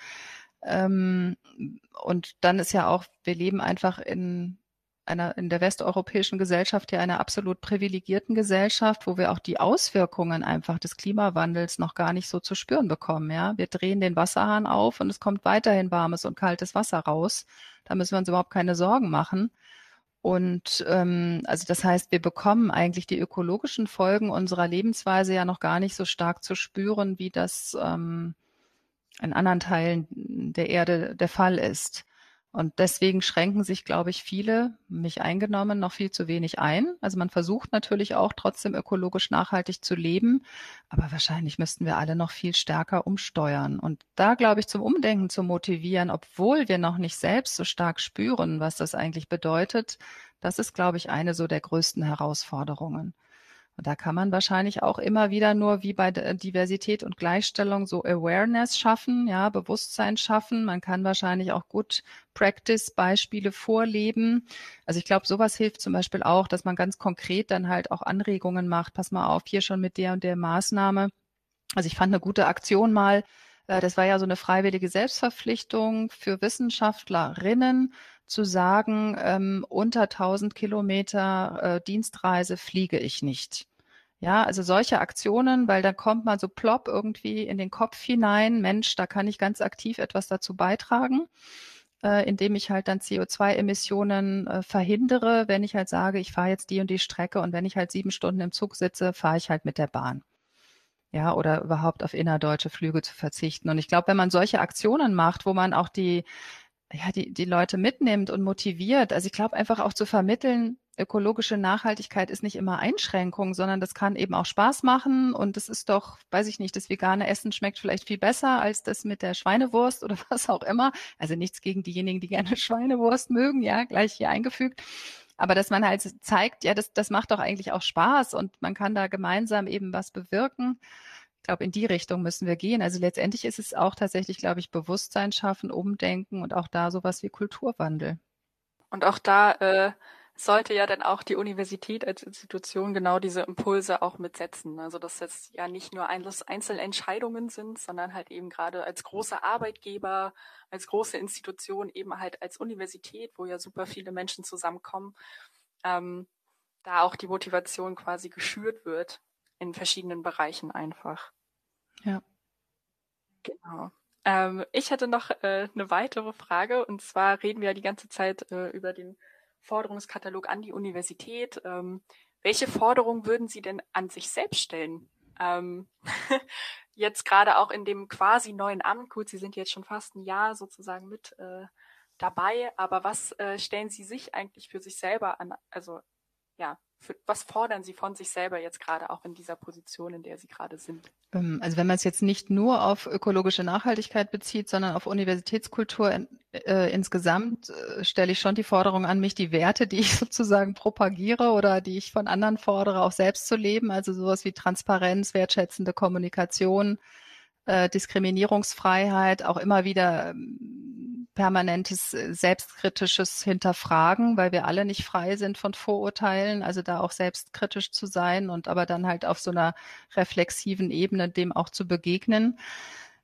Ähm, und dann ist ja auch, wir leben einfach in einer in der westeuropäischen Gesellschaft ja einer absolut privilegierten Gesellschaft, wo wir auch die Auswirkungen einfach des Klimawandels noch gar nicht so zu spüren bekommen. Ja, wir drehen den Wasserhahn auf und es kommt weiterhin warmes und kaltes Wasser raus. Da müssen wir uns überhaupt keine Sorgen machen. Und ähm, also das heißt, wir bekommen eigentlich die ökologischen Folgen unserer Lebensweise ja noch gar nicht so stark zu spüren, wie das ähm, in anderen Teilen der Erde der Fall ist. Und deswegen schränken sich, glaube ich, viele, mich eingenommen, noch viel zu wenig ein. Also man versucht natürlich auch trotzdem ökologisch nachhaltig zu leben, aber wahrscheinlich müssten wir alle noch viel stärker umsteuern. Und da, glaube ich, zum Umdenken zu motivieren, obwohl wir noch nicht selbst so stark spüren, was das eigentlich bedeutet, das ist, glaube ich, eine so der größten Herausforderungen. Und da kann man wahrscheinlich auch immer wieder nur wie bei Diversität und Gleichstellung so Awareness schaffen, ja, Bewusstsein schaffen. Man kann wahrscheinlich auch gut Practice-Beispiele vorleben. Also ich glaube, sowas hilft zum Beispiel auch, dass man ganz konkret dann halt auch Anregungen macht. Pass mal auf, hier schon mit der und der Maßnahme. Also ich fand eine gute Aktion mal. Äh, das war ja so eine freiwillige Selbstverpflichtung für Wissenschaftlerinnen zu sagen, ähm, unter 1000 Kilometer äh, Dienstreise fliege ich nicht. Ja, also solche Aktionen, weil da kommt man so plopp irgendwie in den Kopf hinein, Mensch, da kann ich ganz aktiv etwas dazu beitragen, äh, indem ich halt dann CO2-Emissionen äh, verhindere, wenn ich halt sage, ich fahre jetzt die und die Strecke und wenn ich halt sieben Stunden im Zug sitze, fahre ich halt mit der Bahn. Ja, oder überhaupt auf innerdeutsche Flüge zu verzichten. Und ich glaube, wenn man solche Aktionen macht, wo man auch die ja, die, die Leute mitnimmt und motiviert. Also ich glaube einfach auch zu vermitteln, ökologische Nachhaltigkeit ist nicht immer Einschränkung, sondern das kann eben auch Spaß machen und es ist doch, weiß ich nicht, das vegane Essen schmeckt vielleicht viel besser als das mit der Schweinewurst oder (laughs) was auch immer. Also nichts gegen diejenigen, die gerne (laughs) Schweinewurst mögen, ja, gleich hier eingefügt. Aber dass man halt zeigt, ja, das, das macht doch eigentlich auch Spaß und man kann da gemeinsam eben was bewirken. Ich glaube, in die Richtung müssen wir gehen. Also letztendlich ist es auch tatsächlich, glaube ich, Bewusstsein schaffen, umdenken und auch da sowas wie Kulturwandel. Und auch da äh, sollte ja dann auch die Universität als Institution genau diese Impulse auch mitsetzen. Also dass jetzt ja nicht nur Einzelentscheidungen sind, sondern halt eben gerade als großer Arbeitgeber, als große Institution, eben halt als Universität, wo ja super viele Menschen zusammenkommen, ähm, da auch die Motivation quasi geschürt wird in verschiedenen Bereichen einfach. Ja. Genau. Ähm, ich hätte noch äh, eine weitere Frage und zwar reden wir ja die ganze Zeit äh, über den Forderungskatalog an die Universität. Ähm, welche Forderungen würden Sie denn an sich selbst stellen? Ähm, (laughs) jetzt gerade auch in dem quasi neuen Amt, gut, Sie sind jetzt schon fast ein Jahr sozusagen mit äh, dabei, aber was äh, stellen Sie sich eigentlich für sich selber an, also ja, für, was fordern Sie von sich selber jetzt gerade auch in dieser Position, in der Sie gerade sind? Ähm, also wenn man es jetzt nicht nur auf ökologische Nachhaltigkeit bezieht, sondern auf Universitätskultur in, äh, insgesamt, äh, stelle ich schon die Forderung an mich, die Werte, die ich (laughs) sozusagen propagiere oder die ich von anderen fordere, auch selbst zu leben. Also sowas wie Transparenz, wertschätzende Kommunikation, äh, Diskriminierungsfreiheit, auch immer wieder ähm, permanentes äh, selbstkritisches Hinterfragen, weil wir alle nicht frei sind von Vorurteilen, also da auch selbstkritisch zu sein und aber dann halt auf so einer reflexiven Ebene dem auch zu begegnen.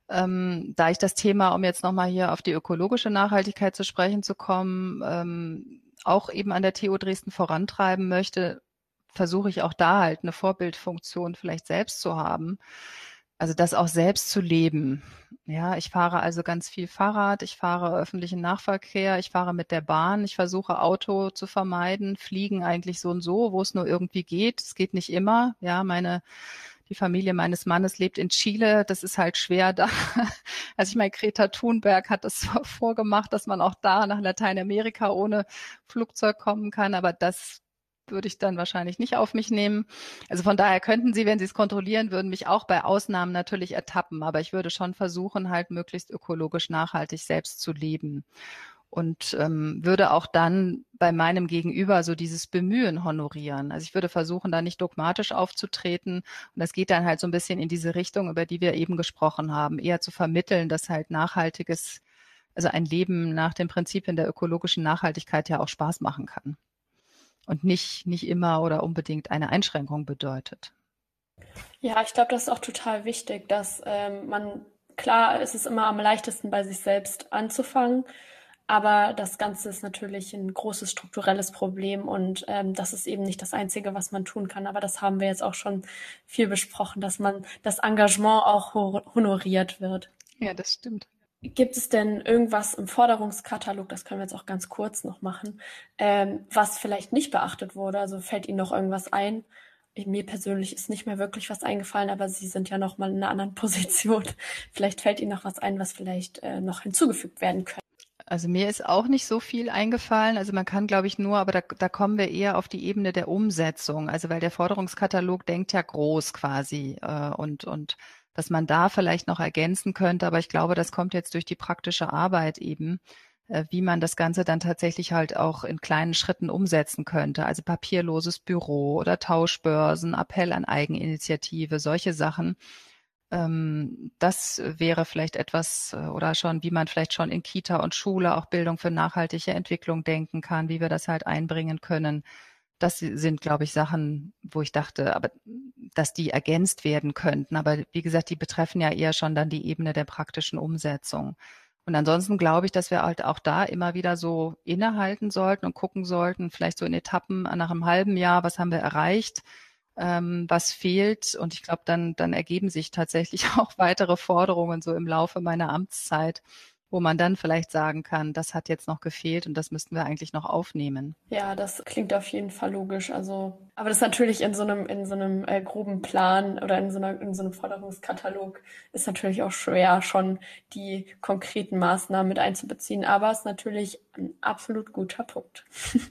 Ähm, da ich das Thema, um jetzt nochmal hier auf die ökologische Nachhaltigkeit zu sprechen zu kommen, ähm, auch eben an der TU Dresden vorantreiben möchte, versuche ich auch da halt eine Vorbildfunktion vielleicht selbst zu haben. Also das auch selbst zu leben. Ja, ich fahre also ganz viel Fahrrad, ich fahre öffentlichen Nahverkehr, ich fahre mit der Bahn, ich versuche Auto zu vermeiden, fliegen eigentlich so und so, wo es nur irgendwie geht. Es geht nicht immer. Ja, meine die Familie meines Mannes lebt in Chile. Das ist halt schwer da. (laughs) Also ich meine, Greta Thunberg hat das (laughs) vorgemacht, dass man auch da nach Lateinamerika ohne Flugzeug kommen kann. Aber das würde ich dann wahrscheinlich nicht auf mich nehmen. Also von daher könnten Sie, wenn Sie es kontrollieren würden, mich auch bei Ausnahmen natürlich ertappen. Aber ich würde schon versuchen, halt möglichst ökologisch nachhaltig selbst zu leben. Und ähm, würde auch dann bei meinem Gegenüber so dieses Bemühen honorieren. Also ich würde versuchen, da nicht dogmatisch aufzutreten. Und das geht dann halt so ein bisschen in diese Richtung, über die wir eben gesprochen haben, eher zu vermitteln, dass halt nachhaltiges, also ein Leben nach den Prinzipien der ökologischen Nachhaltigkeit ja auch Spaß machen kann und nicht, nicht immer oder unbedingt eine Einschränkung bedeutet. Ja, ich glaube, das ist auch total wichtig, dass ähm, man, klar, es ist immer am leichtesten bei sich selbst anzufangen, aber das Ganze ist natürlich ein großes strukturelles Problem und ähm, das ist eben nicht das Einzige, was man tun kann. Aber das haben wir jetzt auch schon viel besprochen, dass man das Engagement auch honoriert wird. Ja, das stimmt. Gibt es denn irgendwas im Forderungskatalog, das können wir jetzt auch ganz kurz noch machen, ähm, was vielleicht nicht beachtet wurde? Also fällt Ihnen noch irgendwas ein? Mir persönlich ist nicht mehr wirklich was eingefallen, aber Sie sind ja noch mal in einer anderen (laughs) Position. Vielleicht fällt Ihnen noch was ein, was vielleicht äh, noch hinzugefügt werden könnte. Also mir ist auch nicht so viel eingefallen. Also man kann, glaube ich, nur, aber da, da kommen wir eher auf die Ebene der Umsetzung. Also weil der Forderungskatalog denkt ja groß quasi äh, und und was man da vielleicht noch ergänzen könnte. Aber ich glaube, das kommt jetzt durch die praktische Arbeit eben, äh, wie man das Ganze dann tatsächlich halt auch in kleinen Schritten umsetzen könnte. Also papierloses Büro oder Tauschbörsen, Appell an Eigeninitiative, solche Sachen. Ähm, das wäre vielleicht etwas äh, oder schon, wie man vielleicht schon in Kita und Schule auch Bildung für nachhaltige Entwicklung denken kann, wie wir das halt einbringen können. Das sind, glaube ich, Sachen, wo ich dachte, aber dass die ergänzt werden könnten. Aber wie gesagt, die betreffen ja eher schon dann die Ebene der praktischen Umsetzung. Und ansonsten glaube ich, dass wir halt auch da immer wieder so innehalten sollten und gucken sollten, vielleicht so in Etappen nach einem halben Jahr, was haben wir erreicht, ähm, was fehlt. Und ich glaube, dann, dann ergeben sich tatsächlich (laughs) auch weitere Forderungen so im Laufe meiner Amtszeit, wo man dann vielleicht sagen kann, das hat jetzt noch gefehlt und das müssten wir eigentlich noch aufnehmen. Ja, das klingt auf jeden Fall logisch. Also, aber das ist natürlich in so einem, in so einem äh, groben Plan oder in so, einer, in so einem Forderungskatalog ist natürlich auch schwer, schon die konkreten Maßnahmen mit einzubeziehen. Aber es ist natürlich ein absolut guter Punkt. (laughs)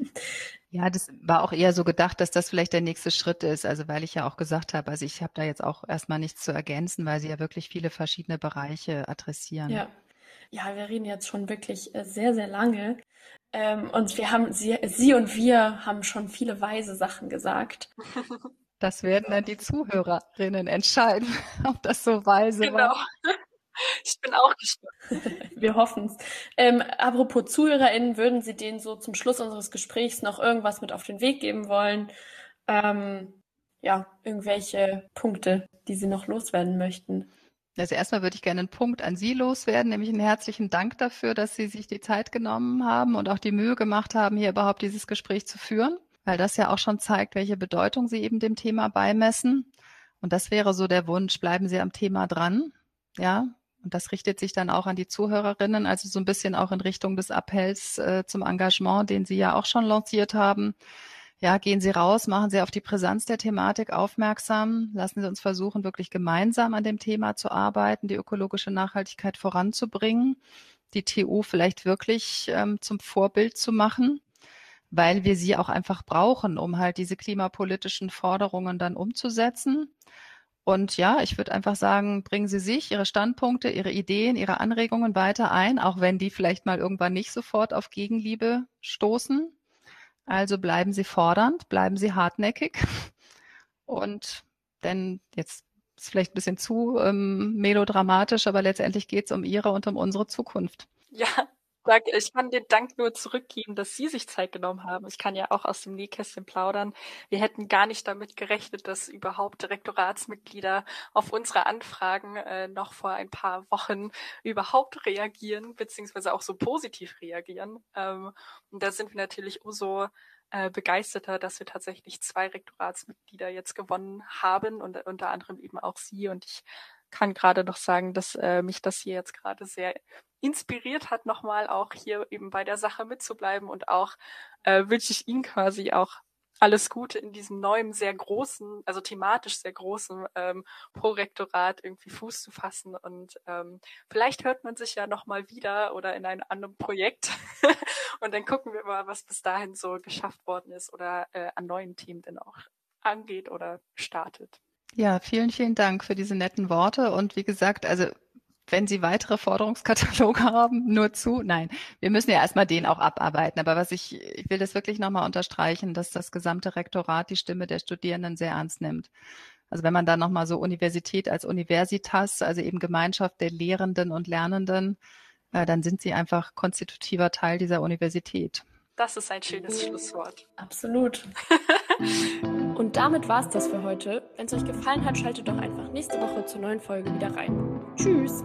Ja, das war auch eher so gedacht, dass das vielleicht der nächste Schritt ist. Also weil ich ja auch gesagt habe, also ich habe da jetzt auch erstmal nichts zu ergänzen, weil sie ja wirklich viele verschiedene Bereiche adressieren. Ja, ja, wir reden jetzt schon wirklich äh, sehr, sehr lange. Ähm, und wir haben, sie, sie und wir haben schon viele weise Sachen gesagt. (laughs) Das werden dann die Zuhörerinnen entscheiden, (laughs) ob das so weise genau. war. (laughs) Ich bin auch gespannt. Wir hoffen es. Ähm, apropos ZuhörerInnen, würden Sie denen so zum Schluss unseres Gesprächs noch irgendwas mit auf den Weg geben wollen? Ähm, ja, irgendwelche Punkte, die Sie noch loswerden möchten? Also erstmal würde ich gerne einen Punkt an Sie loswerden, nämlich einen herzlichen Dank dafür, dass Sie sich die Zeit genommen haben und auch die Mühe gemacht haben, hier überhaupt dieses Gespräch zu führen, weil das ja auch schon zeigt, welche Bedeutung Sie eben dem Thema beimessen. Und das wäre so der Wunsch, bleiben Sie am Thema dran. Ja, und das richtet sich dann auch an die Zuhörerinnen, also so ein bisschen auch in Richtung des Appells äh, zum Engagement, den Sie ja auch schon lanciert haben. Ja, gehen Sie raus, machen Sie auf die Brisanz der Thematik aufmerksam, lassen Sie uns versuchen, wirklich gemeinsam an dem Thema zu arbeiten, die ökologische Nachhaltigkeit voranzubringen, die TU vielleicht wirklich ähm, zum Vorbild zu machen, weil wir sie auch einfach brauchen, um halt diese klimapolitischen Forderungen dann umzusetzen. Und ja, ich würde einfach sagen, bringen Sie sich, Ihre Standpunkte, Ihre Ideen, Ihre Anregungen weiter ein, auch wenn die vielleicht mal irgendwann nicht sofort auf Gegenliebe stoßen. Also bleiben Sie fordernd, bleiben Sie hartnäckig. Und denn jetzt ist vielleicht ein bisschen zu ähm, melodramatisch, aber letztendlich geht es um Ihre und um unsere Zukunft. Ja, sag, ich kann den Dank nur zurückgeben, dass Sie sich Zeit genommen haben. Ich kann ja auch aus dem Nähkästchen plaudern. Wir hätten gar nicht damit gerechnet, dass überhaupt Rektoratsmitglieder auf unsere Anfragen äh, noch vor ein paar Wochen überhaupt reagieren, beziehungsweise auch so positiv reagieren. Ähm, und da sind wir natürlich umso äh, begeisterter, dass wir tatsächlich zwei Rektoratsmitglieder jetzt gewonnen haben und unter anderem eben auch Sie. Und ich kann gerade noch sagen, dass äh, mich das hier jetzt gerade sehr inspiriert hat, nochmal auch hier eben bei der Sache mitzubleiben und auch äh, wünsche ich Ihnen quasi auch alles Gute in diesem neuen, sehr großen, also thematisch sehr großen ähm, Prorektorat irgendwie Fuß zu fassen. Und ähm, vielleicht hört man sich ja nochmal wieder oder in einem anderen Projekt. (laughs) und dann gucken wir mal, was bis dahin so geschafft worden ist oder äh, an neuen Themen denn auch angeht oder startet. Ja, vielen, vielen Dank für diese netten Worte. Und wie gesagt, also wenn Sie weitere Forderungskataloge (laughs) haben, nur zu. Nein, wir müssen ja erstmal den auch abarbeiten. Aber was ich, ich will das wirklich nochmal unterstreichen, dass das gesamte Rektorat die Stimme der Studierenden sehr ernst nimmt. Also wenn man da nochmal so Universität als Universitas, also eben Gemeinschaft der Lehrenden und Lernenden, äh, dann sind sie einfach konstitutiver Teil dieser Universität. Das ist ein schönes Schlusswort. Absolut. (laughs) Und damit war es das für heute. Wenn es euch gefallen hat, schaltet doch einfach nächste Woche zur neuen Folge wieder rein. Tschüss!